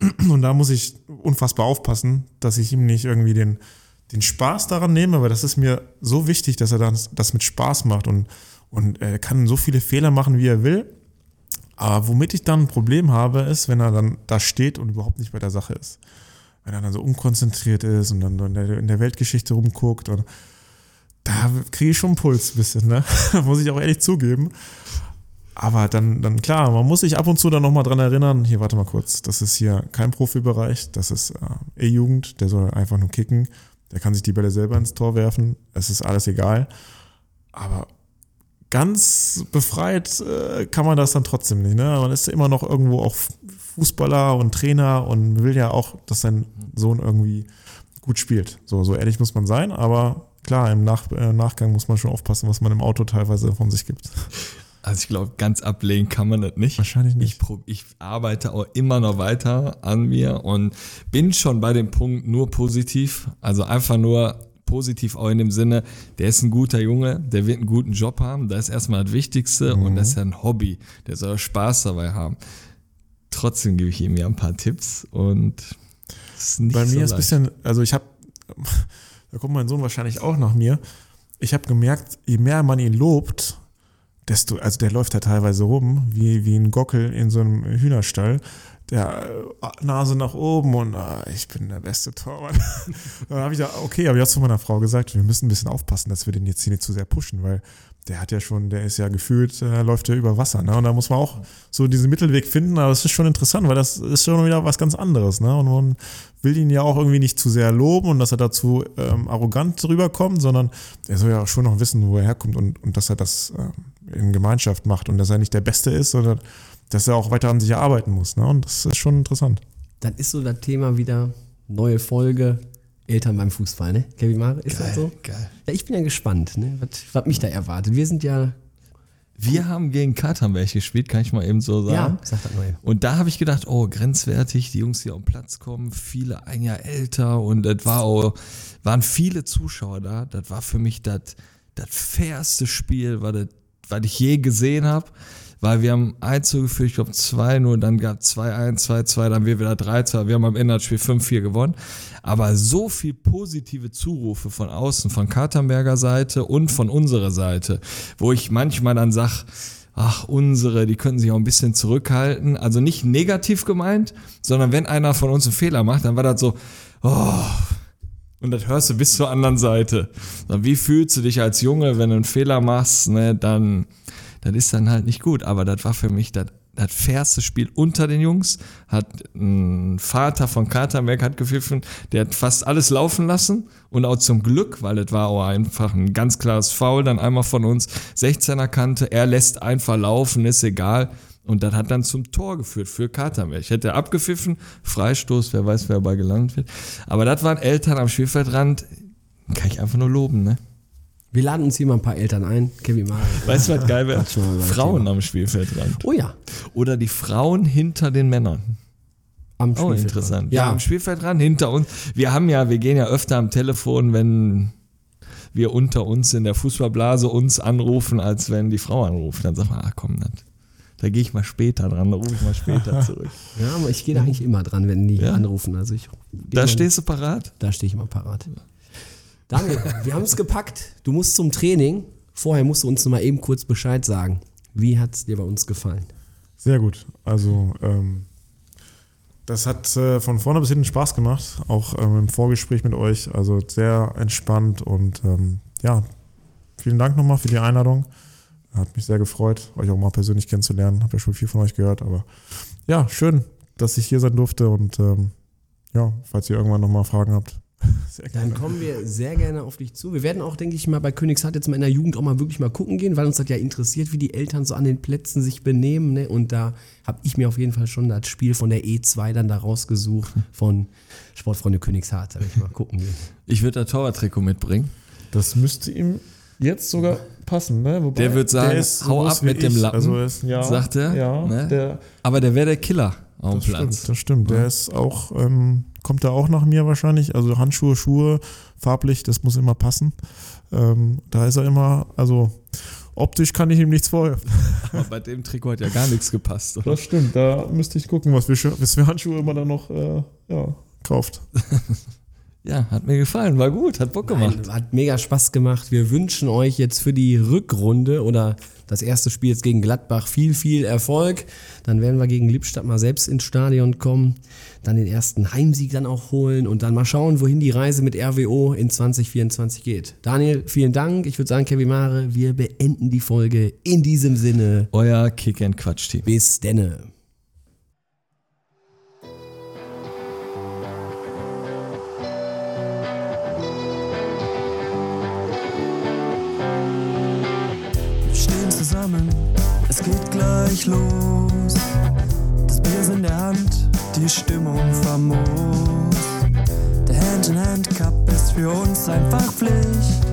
Speaker 3: Und da muss ich unfassbar aufpassen, dass ich ihm nicht irgendwie den, den Spaß daran nehme, weil das ist mir so wichtig, dass er das, das mit Spaß macht und, und er kann so viele Fehler machen, wie er will. Aber womit ich dann ein Problem habe, ist, wenn er dann da steht und überhaupt nicht bei der Sache ist. Wenn er dann so unkonzentriert ist und dann in der, Weltgeschichte rumguckt und da kriege ich schon einen Puls ein bisschen, ne? muss ich auch ehrlich zugeben. Aber dann, dann klar, man muss sich ab und zu dann nochmal dran erinnern, hier, warte mal kurz, das ist hier kein Profibereich, das ist äh, E-Jugend, der soll einfach nur kicken, der kann sich die Bälle selber ins Tor werfen, es ist alles egal. Aber ganz befreit äh, kann man das dann trotzdem nicht. Ne? Man ist immer noch irgendwo auch Fußballer und Trainer und will ja auch, dass sein Sohn irgendwie gut spielt. So, so ehrlich muss man sein, aber klar, im Nach äh, Nachgang muss man schon aufpassen, was man im Auto teilweise von sich gibt.
Speaker 1: Also ich glaube, ganz ablehnen kann man das nicht.
Speaker 3: Wahrscheinlich nicht.
Speaker 1: Ich, prob- ich arbeite auch immer noch weiter an mir und bin schon bei dem Punkt nur positiv. Also einfach nur positiv auch in dem Sinne, der ist ein guter Junge, der wird einen guten Job haben. Das ist erstmal das Wichtigste und das ist ja ein Hobby. Der soll Spaß dabei haben. Trotzdem gebe ich ihm ja ein paar Tipps und ist nicht
Speaker 3: Bei mir
Speaker 1: so
Speaker 3: ist ein bisschen, also ich habe, da kommt mein Sohn wahrscheinlich auch nach mir. Ich habe gemerkt, je mehr man ihn lobt, desto, also der läuft da teilweise rum, wie, wie ein Gockel in so einem Hühnerstall. Der äh, Nase nach oben und ah, ich bin der beste Torwart. Dann habe ich da, okay, aber ich habe zu meiner Frau gesagt, wir müssen ein bisschen aufpassen, dass wir den jetzt hier nicht zu sehr pushen, weil der hat ja schon, der ist ja gefühlt, äh, läuft ja über Wasser. Ne? Und da muss man auch so diesen Mittelweg finden, aber es ist schon interessant, weil das ist schon wieder was ganz anderes. Ne? Und man will ihn ja auch irgendwie nicht zu sehr loben und dass er dazu ähm, arrogant rüberkommt, sondern er soll ja auch schon noch wissen, wo er herkommt und, und dass er das ähm, in Gemeinschaft macht und dass er nicht der Beste ist, sondern dass er auch weiter an sich erarbeiten muss. Ne? Und das ist schon interessant.
Speaker 2: Dann ist so das Thema wieder, neue Folge, Eltern beim Fußball, ne? Kevin Mare, ist das so?
Speaker 1: geil.
Speaker 2: Ja, ich bin ja gespannt, ne? Was, was mich da erwartet. Wir sind ja,
Speaker 1: Wir haben gegen Katernberg gespielt, kann ich mal eben so sagen.
Speaker 2: ja, sag das mal eben.
Speaker 1: Und da habe ich gedacht, oh, grenzwertig, die Jungs, die auf den Platz kommen, viele ein Jahr älter und das war auch, waren viele Zuschauer da. Das war für mich das, das fairste Spiel, was, das, was ich je gesehen habe. Weil wir haben 1 zugeführt, ich glaube 2 nur, dann gab 2-1, 2-2, dann wir wieder 3-2, wir haben am Ende das Spiel 5-4 gewonnen. Aber so viel positive Zurufe von außen, von Katernberger Seite und von unserer Seite, wo ich manchmal dann sag, ach, unsere, die könnten sich auch ein bisschen zurückhalten. Also nicht negativ gemeint, sondern wenn einer von uns einen Fehler macht, dann war das so, oh, und das hörst du bis zur anderen Seite. Wie fühlst du dich als Junge, wenn du einen Fehler machst, ne, dann, das ist dann halt nicht gut. Aber das war für mich das, das fairste Spiel unter den Jungs. Hat ein Vater von Katernberg hat gepfiffen, der hat fast alles laufen lassen. Und auch zum Glück, weil das war auch einfach ein ganz klares Foul, dann einmal von uns, 16er Kante, er lässt einfach laufen, ist egal. Und das hat dann zum Tor geführt für Katernberg. Hätte abgepfiffen, Freistoß, wer weiß, wer dabei gelandet wird. Aber das waren Eltern am Spielfeldrand, kann ich einfach nur loben, ne?
Speaker 2: Wir laden uns hier mal ein paar Eltern ein. Kevin Mare.
Speaker 1: Weißt du, was geil wäre? Frauen am Spielfeldrand.
Speaker 2: Oh ja,
Speaker 1: Oder die Frauen hinter den Männern.
Speaker 2: am
Speaker 1: Oh,
Speaker 2: Spielfeld.
Speaker 1: interessant.
Speaker 2: Ja,
Speaker 1: am Spielfeldrand hinter uns. Wir haben ja, wir gehen ja öfter am Telefon, wenn wir unter uns in der Fußballblase uns anrufen, als wenn die Frau anruft. Dann sagt man, ach komm, das, da gehe ich mal später dran, da rufe ich mal später zurück.
Speaker 2: Ja, aber ich gehe da eigentlich immer dran, wenn die
Speaker 1: Ja?
Speaker 2: anrufen. Also ich,
Speaker 1: Da stehst du parat?
Speaker 2: Da stehe ich immer parat. Daniel, wir haben es gepackt. Du musst zum Training. Vorher musst du uns noch mal eben kurz Bescheid sagen. Wie hat es dir bei uns gefallen?
Speaker 3: Sehr gut. Also, ähm, das hat äh, von vorne bis hinten Spaß gemacht, auch ähm, im Vorgespräch mit euch. Also sehr entspannt und ähm, ja, vielen Dank nochmal für die Einladung. Hat mich sehr gefreut, euch auch mal persönlich kennenzulernen. Habe ja schon viel von euch gehört, aber ja, schön, dass ich hier sein durfte und ähm, ja, falls ihr irgendwann nochmal Fragen habt,
Speaker 2: Dann kommen wir sehr gerne auf dich zu. Wir werden auch, denke ich mal, bei Königshardt jetzt mal in der Jugend auch mal wirklich mal gucken gehen, weil uns das ja interessiert, wie die Eltern so an den Plätzen sich benehmen. Ne? Und da habe ich mir auf jeden Fall schon das Spiel von der E2 dann da rausgesucht, von Sportfreunde Königshardt. Da werde ich mal gucken gehen.
Speaker 1: Ich würde das Torwarttrikot mitbringen.
Speaker 3: Das müsste ihm jetzt sogar passen, ne? Wobei,
Speaker 1: Der wird sagen,
Speaker 3: ist
Speaker 1: hau ab mit dem
Speaker 3: ich.
Speaker 1: Lappen,
Speaker 3: Also ist, ja,
Speaker 1: sagt er,
Speaker 3: Ja,
Speaker 1: ne?
Speaker 3: der,
Speaker 1: Aber der wäre der Killer auf dem
Speaker 3: das
Speaker 1: Platz.
Speaker 3: stimmt, das stimmt. Der ist auch, ähm, kommt da auch nach mir wahrscheinlich. Also Handschuhe, Schuhe, farblich, das muss immer passen. Ähm, da ist er immer, also optisch kann ich ihm nichts vorwerfen.
Speaker 1: Aber bei dem Trikot hat ja gar nichts gepasst. Oder?
Speaker 3: Das stimmt, da müsste ich gucken, was für, Schu- was für Handschuhe man dann noch äh, ja, kauft.
Speaker 1: Ja, hat mir gefallen, war gut, hat Bock gemacht.
Speaker 2: Nein, hat mega Spaß gemacht. Wir wünschen euch jetzt für die Rückrunde oder das erste Spiel jetzt gegen Gladbach viel, viel Erfolg. Dann werden wir gegen Lippstadt mal selbst ins Stadion kommen, dann den ersten Heimsieg dann auch holen und dann mal schauen, wohin die Reise mit RWO in 2024 geht. Daniel, vielen Dank. Ich würde sagen, Kevin Mare, wir beenden die Folge in diesem Sinne.
Speaker 1: Euer Kick-and-Quatsch-Team.
Speaker 2: Bis denne.
Speaker 6: Zusammen, es geht gleich los. Das Bier ist in der Hand, die Stimmung famos. Der Hand-in-Hand-Cup ist für uns einfach Pflicht.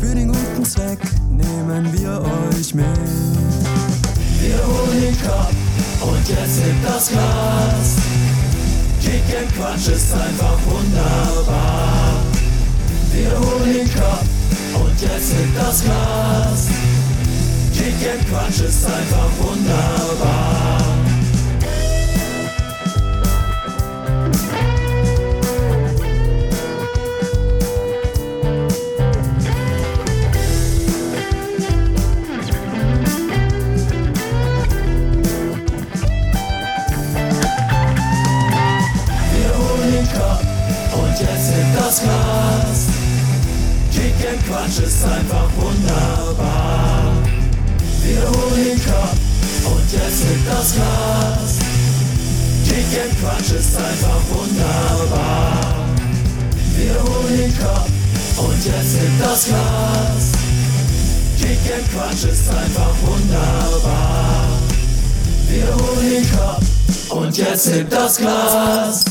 Speaker 6: Für den guten Zweck nehmen wir euch mit. Wir holen den Cup und jetzt hebt das Glas. Kick and Quatsch ist einfach wunderbar. Wir holen den Cup und jetzt hebt das Glas. Kick and Quatsch ist einfach wunderbar. Das Glas. Kick and Quatsch ist einfach wunderbar. Wir holen den Cup und jetzt hebt das Glas. Kick and Quatsch ist einfach wunderbar. Wir holen den Cup und jetzt hebt das Glas. Kick and Quatsch ist einfach wunderbar. Wir holen den Cup und jetzt hebt das Glas.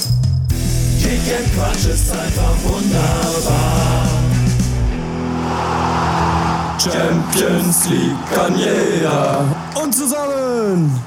Speaker 6: Kick and Quatsch ist einfach wunderbar. Champions League kann jeder. Und zusammen